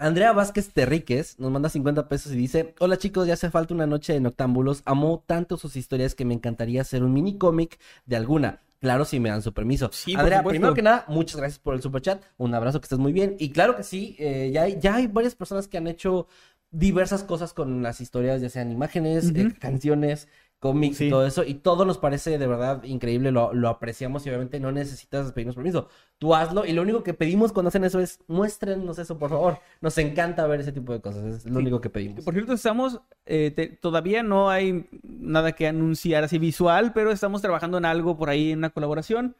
Andrea Vázquez Terríquez nos manda 50 pesos y dice, hola chicos, ya hace falta una noche de noctámbulos, amo tanto sus historias que me encantaría hacer un mini cómic de alguna. Claro, si me dan su permiso. Sí, Andrea, primero que nada, muchas gracias por el super chat. Un abrazo, que estés muy bien. Y claro que sí, eh, ya, hay, ya hay varias personas que han hecho diversas cosas con las historias, ya sean imágenes, eh, canciones, cómics y todo eso. Y todo nos parece de verdad increíble, lo, lo apreciamos y obviamente no necesitas pedirnos permiso. Tú hazlo y lo único que pedimos cuando hacen eso es muéstrenos eso, por favor. Nos encanta ver ese tipo de cosas, es lo Sí. único que pedimos. Por cierto, estamos, eh, te- todavía no hay nada que anunciar así visual, pero estamos trabajando en algo por ahí, en una colaboración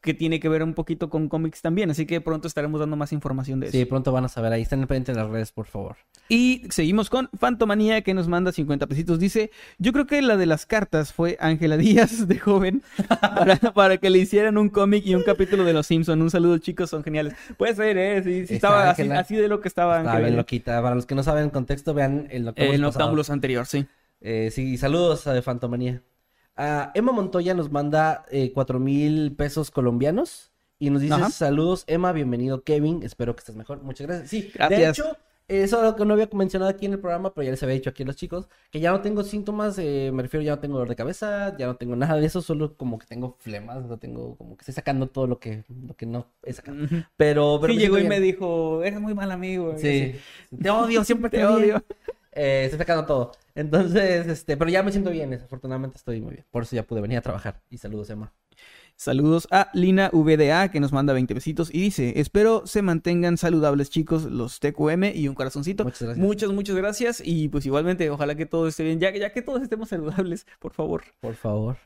que tiene que ver un poquito con cómics también. Así que pronto estaremos dando más información de eso. Sí, pronto van a saber ahí, estén pendientes de las redes, por favor. Y seguimos con Fantomanía que nos manda 50 pesitos. Dice, yo creo que la de las cartas fue Ángela Díaz de joven para, para que le hicieran un cómic y un capítulo de Los Simpson. Un saludo chicos, son geniales. Puede ser, ¿eh? Sí, sí estaba así, así de lo que estaba Ángela. bien loquita. Para los que no saben el contexto, vean el Noctámbulos El anterior, sí. Eh, sí, saludos a de Fantomanía. Ah, Emma Montoya nos manda eh, cuatro mil pesos colombianos y nos dice Ajá. saludos Emma, bienvenido Kevin, espero que estés mejor. Muchas gracias. Sí, de Gracias. hecho, eso es algo que no había mencionado aquí en el programa, pero ya les había dicho aquí a los chicos, que ya no tengo síntomas, eh, me refiero, ya no tengo dolor de cabeza, ya no tengo nada de eso, solo como que tengo flemas, no tengo, como que estoy sacando todo lo que, lo que no he sacado. Pero, pero Sí, llegó y siento me bien. dijo, eres muy mal amigo. Sí. así. Te odio, siempre te, Te odio. odio. Eh, estoy sacando todo. Entonces, este, pero ya me siento bien, afortunadamente estoy muy bien. Por eso ya pude venir a trabajar. Y saludos, Emma. Saludos a Lina VDA que nos manda 20 besitos y dice, espero se mantengan saludables chicos los TQM y un corazoncito. Muchas gracias. Muchas, muchas gracias y pues igualmente ojalá que todo esté bien, ya, que- ya que todos estemos saludables, por favor. Por favor.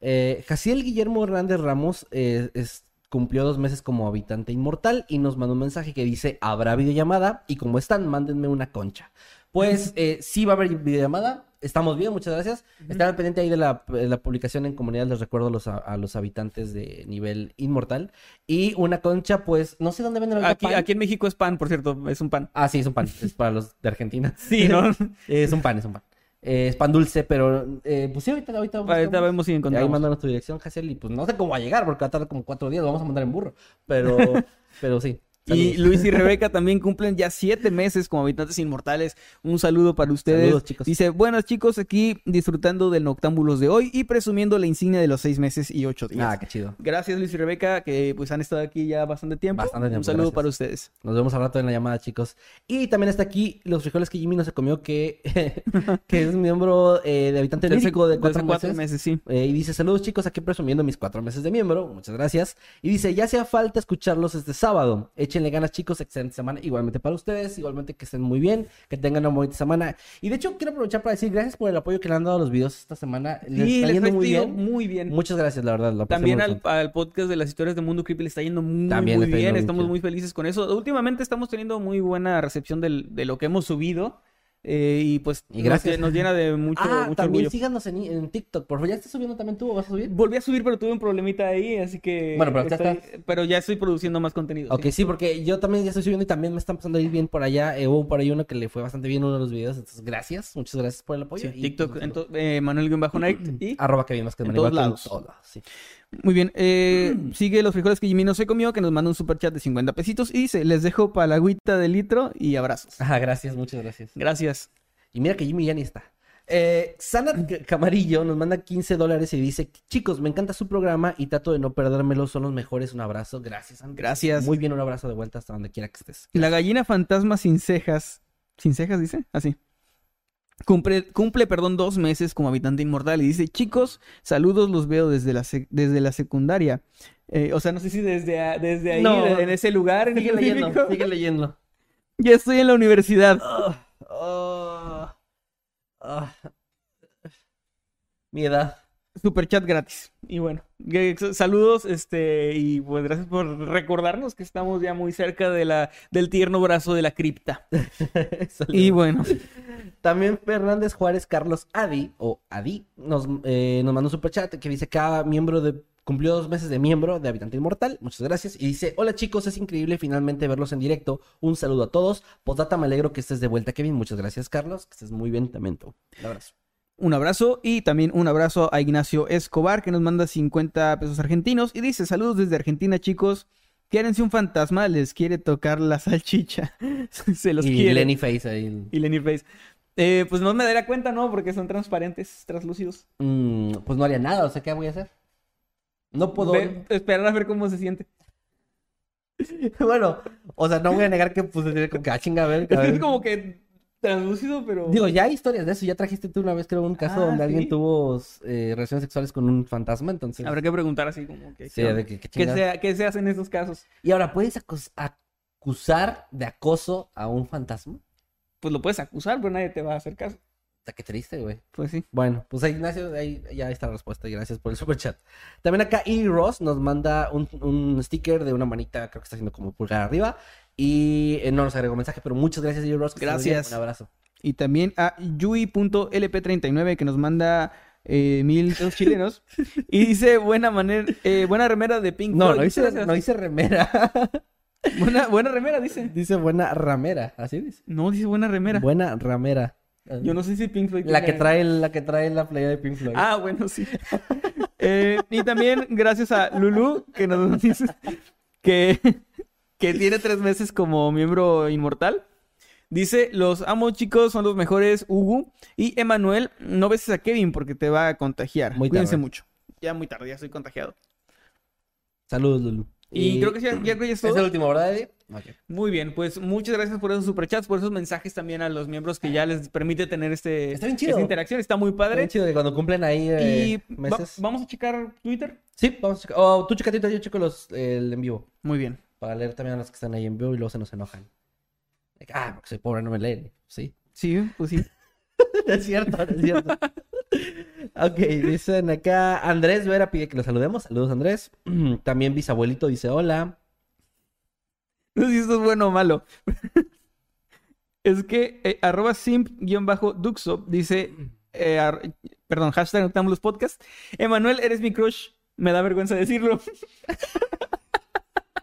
Eh, Jaciel Guillermo Hernández Ramos eh, es- cumplió dos meses como habitante inmortal y nos mandó un mensaje que dice, habrá videollamada y como están, mándenme una concha. Pues eh, sí va a haber videollamada. Estamos bien, muchas gracias. Están al pendiente ahí de la, de la publicación en comunidad, les recuerdo a los, a, los habitantes de nivel inmortal. Y una concha, pues, no sé dónde venden Aquí, pan. aquí en México es pan, por cierto, es un pan. Ah, sí, es un pan. Es para los de Argentina. Sí, ¿no? es un pan, es un pan. Eh, es pan dulce, pero eh, pues sí, ahorita, ahorita Ahorita buscamos. vemos si Y ahí encontramos. mándanos tu dirección, Hazel, y pues no sé cómo va a llegar, porque va a tardar como cuatro días, lo vamos a mandar en burro. Pero, pero sí. Y. Luis y Rebeca también cumplen ya siete meses como habitantes inmortales. Un saludo para ustedes. Saludos, chicos. Dice, buenas chicos, aquí disfrutando del Noctámbulos de hoy y presumiendo la insignia de los seis meses y ocho días. Ah, qué chido. Gracias Luis y Rebeca, que pues han estado aquí ya bastante tiempo. Bastante tiempo, Un saludo gracias. para ustedes. Nos vemos al rato en la llamada, chicos. Y también está aquí los frijoles que Jimmy no se comió, que, que es miembro eh, de habitante lírico de cuatro, cuatro meses. meses, sí. Eh, y dice, saludos chicos, aquí presumiendo mis cuatro meses de miembro, muchas gracias. Y dice, ya hacía falta escucharlos este sábado, échenle échenle ganas, chicos. Excelente semana. Igualmente para ustedes. Igualmente que estén muy bien. Que tengan una bonita semana. Y de hecho, quiero aprovechar para decir gracias por el apoyo que le han dado a los videos esta semana. Les Sí, está yendo muy bien. muy bien. Muchas gracias, la verdad. lo También al, podcast de las historias de Mundo Creepy le está yendo muy, También muy bien. Estamos muy felices con eso. Últimamente estamos teniendo muy buena recepción del- de lo que hemos subido. Eh, y pues Y gracias. Nos, nos llena de mucho, ah, mucho también orgullo. síganos en, en TikTok. Por favor, ¿ya estás subiendo también tú vas a subir? Volví a subir, pero tuve un problemita ahí, así que. Bueno, pero ya estoy- pero ya estoy produciendo más contenido. Ok, sí, porque yo también ya estoy subiendo y también me están pasando a ir bien por allá. Eh, hubo por ahí uno que le fue bastante bien uno de los videos. Entonces, gracias. Muchas gracias por el apoyo. Sí, y, TikTok, pues, ento- eh, Manuel-Night y Arroba que bien más que En todos lados. todos lados, sí. Muy bien, eh, sigue los frijoles que Jimmy no se comió, que nos manda un super chat de 50 pesitos y dice, les dejo para la agüita de litro y abrazos. Ajá, gracias, muchas gracias. Gracias. Y mira que Jimmy ya ni está. Eh, Sana Camarillo nos manda 15 dólares y dice, chicos, me encanta su programa y trato de no perdérmelo, son los mejores. Un abrazo, gracias. Sana. Gracias. Muy bien, un abrazo de vuelta hasta donde quiera que estés. La gallina fantasma sin cejas, sin cejas dice, así. Cumple, cumple, perdón, dos meses como habitante inmortal y dice, chicos, saludos, los veo desde la, sec- desde la secundaria. Eh, o sea, no sé si desde, a- desde ahí, No. en ese lugar en Sigue leyendo, sigue leyendo. Ya estoy en la universidad. Oh, ah. Mi edad. Super chat gratis. Y bueno, saludos, este, y pues gracias por recordarnos que estamos ya muy cerca de la, del tierno brazo de la cripta. Y bueno, También Fernández Juárez Carlos Adi, o Adi, nos, eh, nos mandó un superchat que dice cada miembro de... Cumplió dos meses de miembro de Habitante Inmortal. Muchas gracias. Y dice, hola chicos, es increíble finalmente verlos en directo. Un saludo a todos. Postdata, me alegro que estés de vuelta, Kevin. Muchas gracias, Carlos. Que estés muy bien también tú. Un abrazo. un abrazo y también un abrazo a Ignacio Escobar que nos manda 50 pesos argentinos y dice, saludos desde Argentina chicos. Quédense un fantasma, les quiere tocar la salchicha. Se los y quiere. Lenny Face ahí. Y Lenny Face. Eh, pues no me daría cuenta, ¿no? Porque son transparentes, translúcidos. Mm, pues no haría nada, o sea, ¿qué voy a hacer? No puedo... Ve- esperar a ver cómo se siente. bueno, o sea, no voy a negar que pues como que, ah, chinga, a ver, a ver. Es como que translúcido, pero... Digo, ya hay historias de eso. Ya trajiste tú una vez, creo, un caso Ah, donde alguien tuvo eh, relaciones sexuales con un fantasma, entonces... Habrá que preguntar así como que... Sí, de que, que ¿Qué chingados. se, qué se hace en estos casos? Y ahora, ¿puedes acus- acusar de acoso a un fantasma? Pues lo puedes acusar, pero nadie te va a hacer caso. Está que triste, güey. Pues sí. Bueno, pues ahí, Ignacio, ahí ya está la respuesta y gracias por el super chat. También acá Edie Ross nos manda un, un sticker de una manita, creo que está haciendo como pulgar arriba. Y eh, no nos agregó mensaje, pero muchas gracias, Edie Ross. Gracias. Un abrazo. Y también a Yui.lp39 que nos manda eh, mil pesos chilenos. y dice buena manera, eh, buena remera de Pink No, Floyd. no Gracias. no dice remera. Buena, buena remera, dice. dice buena ramera, así dice. No, dice buena remera. Buena ramera. Yo no sé si Pink Floyd La que trae la que trae la playa de Pink Floyd. Ah, bueno, sí. Eh, y también gracias a Lulu, que nos dice que, que tiene tres meses como miembro inmortal. Dice, los amo chicos, son los mejores, Hugo. Y Emanuel, no beses a Kevin porque te va a contagiar. Muy Cuídense tarde. mucho. Ya muy tarde, ya estoy contagiado. Saludos, Lulu. Y, creo que ya, ya creo que es es el último, ¿verdad, Eddie? Ok. Muy bien, pues muchas gracias por esos superchats, por esos mensajes también a los miembros que ya les permite tener este, Está bien chido. esta interacción. Está muy Está bien padre. chido que cuando cumplen ahí eh, y va- meses. vamos a checar Twitter. Sí, vamos a checar. Oh, tú checa Twitter, yo checo los, el en vivo. Muy bien. Para leer también a los que están ahí en vivo y luego se nos enojan. Ah, porque soy pobre, no me leen. Sí. Sí, pues sí. es cierto, es cierto. ok, dicen acá. Andrés Vera pide que lo saludemos. Saludos, Andrés. También bisabuelito dice hola. No sé si esto es bueno o malo. es que eh, arroba simp-duxo dice, eh, perdón, hashtag Noctámbulos Podcast. Emanuel, eres mi crush. Me da vergüenza decirlo.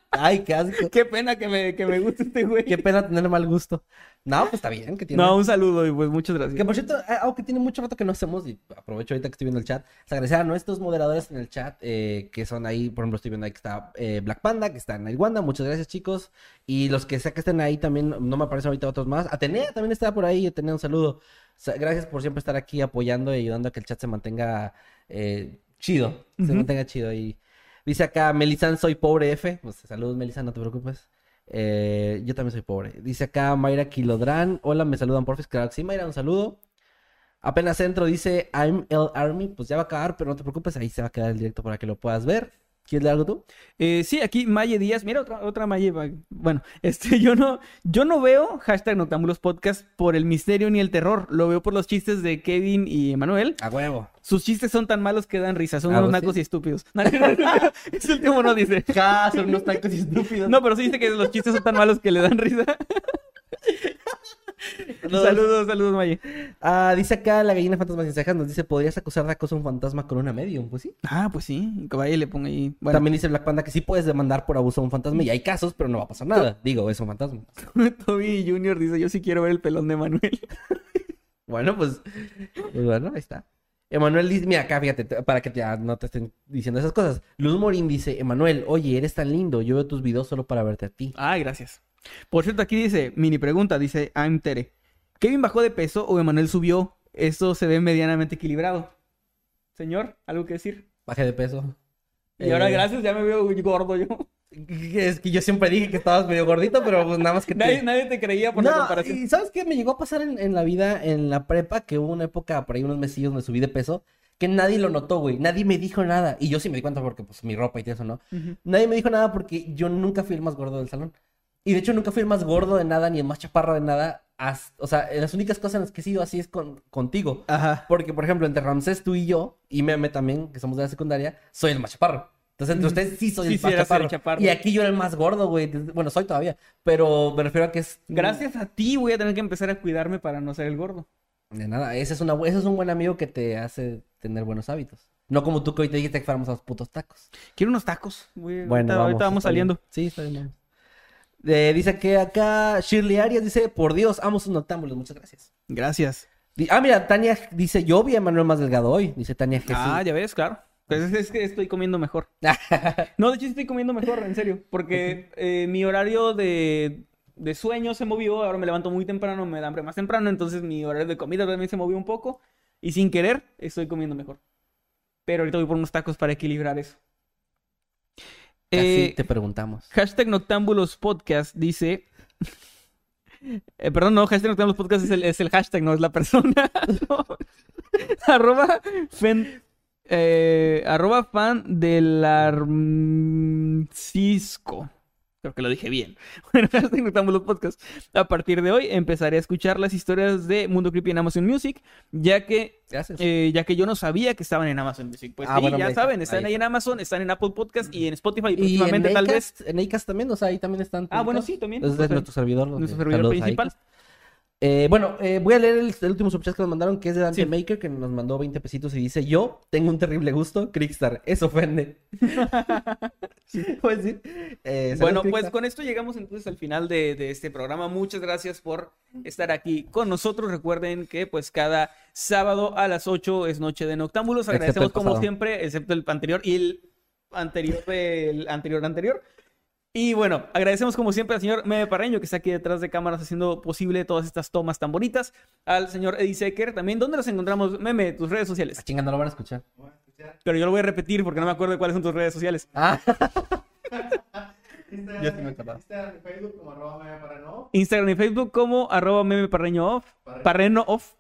Ay, qué asco. Qué pena que me, que me guste este güey. Qué pena tener mal gusto. No, pues está bien que tiene. No, un saludo y pues muchas gracias. Que por cierto, eh, algo que tiene mucho rato que no hacemos, y aprovecho ahorita que estoy viendo el chat, es agradecer a nuestros moderadores en el chat, eh, que son ahí, por ejemplo, estoy viendo ahí que está eh, Black Panda, que está en el Wanda, muchas gracias chicos, y los que sea que estén ahí también, no me aparecen ahorita otros más, Atenea también está por ahí, Atenea, un saludo, gracias por siempre estar aquí apoyando y ayudando a que el chat se mantenga eh, chido, se mantenga chido, y dice acá, Melizan, soy pobre F, pues saludos Melizan, no te preocupes. Eh, yo también soy pobre. Dice acá Mayra Kilodran. Hola, me saludan, porfis. Claro que sí, Mayra, un saludo. Apenas entro, dice I'm el Army. Pues ya va a acabar, pero no te preocupes, ahí se va a quedar el directo para que lo puedas ver. ¿Quieres leer algo tú? Eh, sí, aquí Maye Díaz, mira otra, otra Maye. Bueno, este, yo no, yo no veo hashtag Noctámbulos Podcast por el misterio ni el terror. Lo veo por los chistes de Kevin y Emanuel. A huevo. Sus chistes son tan malos que dan risa, son Ah, unos ¿pues nacos sí? y estúpidos. Ese último no dice. Ja, son unos tacos estúpidos. No, pero sí dice que los chistes son tan malos que le dan risa. saludos, saludos, Maye. Ah, dice acá la gallina fantasma sin cejas, nos dice, ¿podrías acusar de acoso a un fantasma con una medium? Pues sí. Ah, pues sí, que vaya y le ponga ahí. Bueno, También dice Black Panda que sí puedes demandar por abuso a un fantasma y hay casos, pero no va a pasar nada. Digo, es un fantasma. Toby Junior dice, yo sí quiero ver el pelón de Manuel. Bueno, pues, pues bueno, ahí está. Emanuel dice, mira acá, fíjate, te- para que te, ah, no te estén diciendo esas cosas. Luz Morín dice, Emanuel, oye, eres tan lindo, yo veo tus videos solo para verte a ti. Ay, gracias. Por cierto, aquí dice, mini pregunta, dice I'm Tere. ¿Kevin bajó de peso o Emanuel subió? Esto se ve medianamente equilibrado. Señor, ¿algo que decir? Bajé de peso. Y ahora, Eh, gracias, ya me veo gordo yo. Es que yo siempre dije que estabas medio gordito, pero pues nada más que te... Nadie, nadie te creía por la No, comparación. y ¿sabes qué? Me llegó a pasar en, en la vida, en la prepa, que hubo una época, por ahí unos mesillos, me subí de peso, que nadie lo notó, güey. Nadie me dijo nada. Y yo sí me di cuenta porque, pues, mi ropa y todo eso, ¿no? Nadie me dijo nada porque yo nunca fui el más gordo del salón. Y de hecho nunca fui el más gordo de nada, ni el más chaparro de nada. as- O sea, las únicas cosas en las que he sido así es con, contigo. Ajá. Porque, por ejemplo, entre Ramsés, tú y yo, y Meme también, que somos de la secundaria, soy el más chaparro. Entonces, entre ustedes sí soy Sí, el sí, más eras el chaparro. chaparro. Y aquí yo era el más gordo, güey. Bueno, soy todavía. Pero me refiero a que es... Gracias a ti voy a tener que empezar a cuidarme para no ser el gordo. De nada, ese es, una, ese es un buen amigo que te hace tener buenos hábitos. No como tú que hoy te dijiste que fuéramos a los putos tacos. Quiero unos tacos. güey. Bueno, ahorita, ahorita vamos está bien. saliendo. Sí, está bien. Eh, dice que acá Shirley Arias dice, por Dios, amo sus noctámbulos, muchas gracias. Gracias. Di- ah, mira, Tania dice, yo vi a Manuel más delgado hoy, dice Tania Jesús. Ah, ya ves, claro. Pues es, es que estoy comiendo mejor. No, de hecho estoy comiendo mejor, en serio. Porque eh, mi horario de, de sueño se movió. Ahora me levanto muy temprano, me da hambre más temprano. Entonces mi horario de comida también se movió un poco. Y sin querer, estoy comiendo mejor. Pero ahorita voy por unos tacos para equilibrar eso. Casi Eh, te preguntamos. Hashtag Noctámbulos Podcast dice. Eh, perdón, no, hashtag Noctámbulos Podcast es el, es el hashtag, no es la persona. No. arroba fen- eh, arroba fan del Arcisco. Creo que lo dije bien. Bueno, Noctámbulos Podcast. A partir de hoy empezaré a escuchar las historias de Mundo Creepy en Amazon Music, ya que eh, ya que yo no sabía que estaban en Amazon Music. Pues Ah, sí, bueno, ya está, saben, están ahí ahí en Amazon, están en Apple Podcast y en Spotify y y en próximamente tal vez. En Acast también, o sea, ahí también están. Ah, bueno, sí, también. Es de Pues, nuestro servidor. nuestro servidor principal. Acast. Eh, bueno, eh, voy a leer el, el último subchat que nos mandaron, que es de Dante Sí. Maker, que nos mandó 20 pesitos y dice, yo tengo un terrible gusto, Crickstar, eso ofende. pues sí. Eh, Bueno, pues con esto llegamos entonces al final de, de este programa. Muchas gracias por estar aquí con nosotros. Recuerden que pues cada sábado a las 8 es Noche de Noctámbulos. El Agradecemos como siempre, excepto el anterior y el anterior del anterior anterior. Y bueno, agradecemos como siempre al señor Meme Parreño que está aquí detrás de cámaras haciendo posible todas estas tomas tan bonitas. Al señor Eddie Secker también. ¿Dónde nos encontramos? Meme, tus redes sociales. Ah, chinga, no lo van a escuchar. Pero yo lo voy a repetir porque no me acuerdo de cuáles son tus redes sociales. Ah, Instagram, Yo y Facebook como arroba meme para no. Instagram y Facebook como arroba meme parreño off, parreno off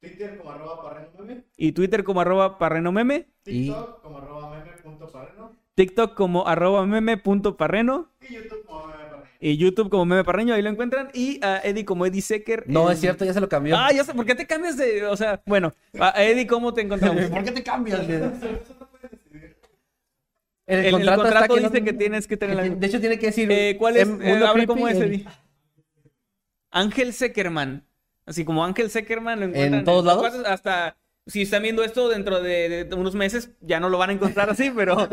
Twitter como arroba parreno meme. y Twitter como arroba parreno meme, Y- TikTok como arroba meme punto parreno. TikTok como arroba meme punto parreno Y YouTube como meme y YouTube como meme parreño, ahí lo encuentran y a Eddie como Eddie Secker. no, en- es cierto, ya se lo cambió. Ah, ya sé, ¿por qué te cambias de, o sea, bueno, a Eddie cómo te encontramos? ¿Por qué te cambias? Eso no puedes decidir. En El, el contrato, está dice no- que tienes que tener que la... De hecho, tiene que decir. Eh, ¿Cuál es? em, Eh, Creepy cómo es, en- Eddie. Ángel Seckerman. Así como Ángel Seckerman lo encuentran todos lados? Hasta si están viendo esto dentro de, de unos meses, ya no lo van a encontrar así, pero,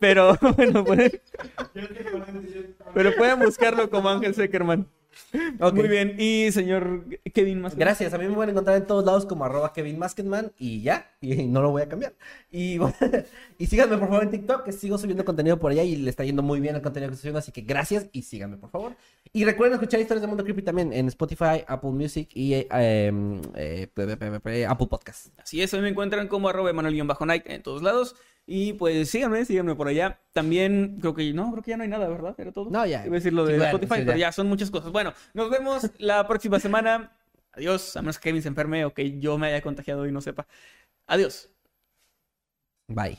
pero bueno, pueden, conozco. pero pueden buscarlo como Ángel Seckerman. Muy bien. Y señor Kevin más. Gracias, a mí me pueden encontrar en todos lados como arroba Kevin Masketman y ya, y no lo voy a cambiar. Y, y síganme por favor en TikTok, que sigo subiendo contenido por allá y le está yendo muy bien el contenido que estoy subiendo, así que gracias y síganme por favor. Y recuerden escuchar historias de Mundo Creepy también en Spotify, Apple Music y eh, em, eh, Apple Podcast. Así es, hoy me encuentran como arroba Emanuel-Night en todos lados. Y pues síganme, síganme por allá. También creo que no, creo que ya no hay nada, ¿verdad? Era todo. No, ya. Iba a decir lo de Sí, bueno, Spotify, sí, pero ya. ya son muchas cosas. Bueno, nos vemos la próxima semana. Adiós, a menos que Kevin se enferme o que yo me haya contagiado y no sepa. Adiós. Bye.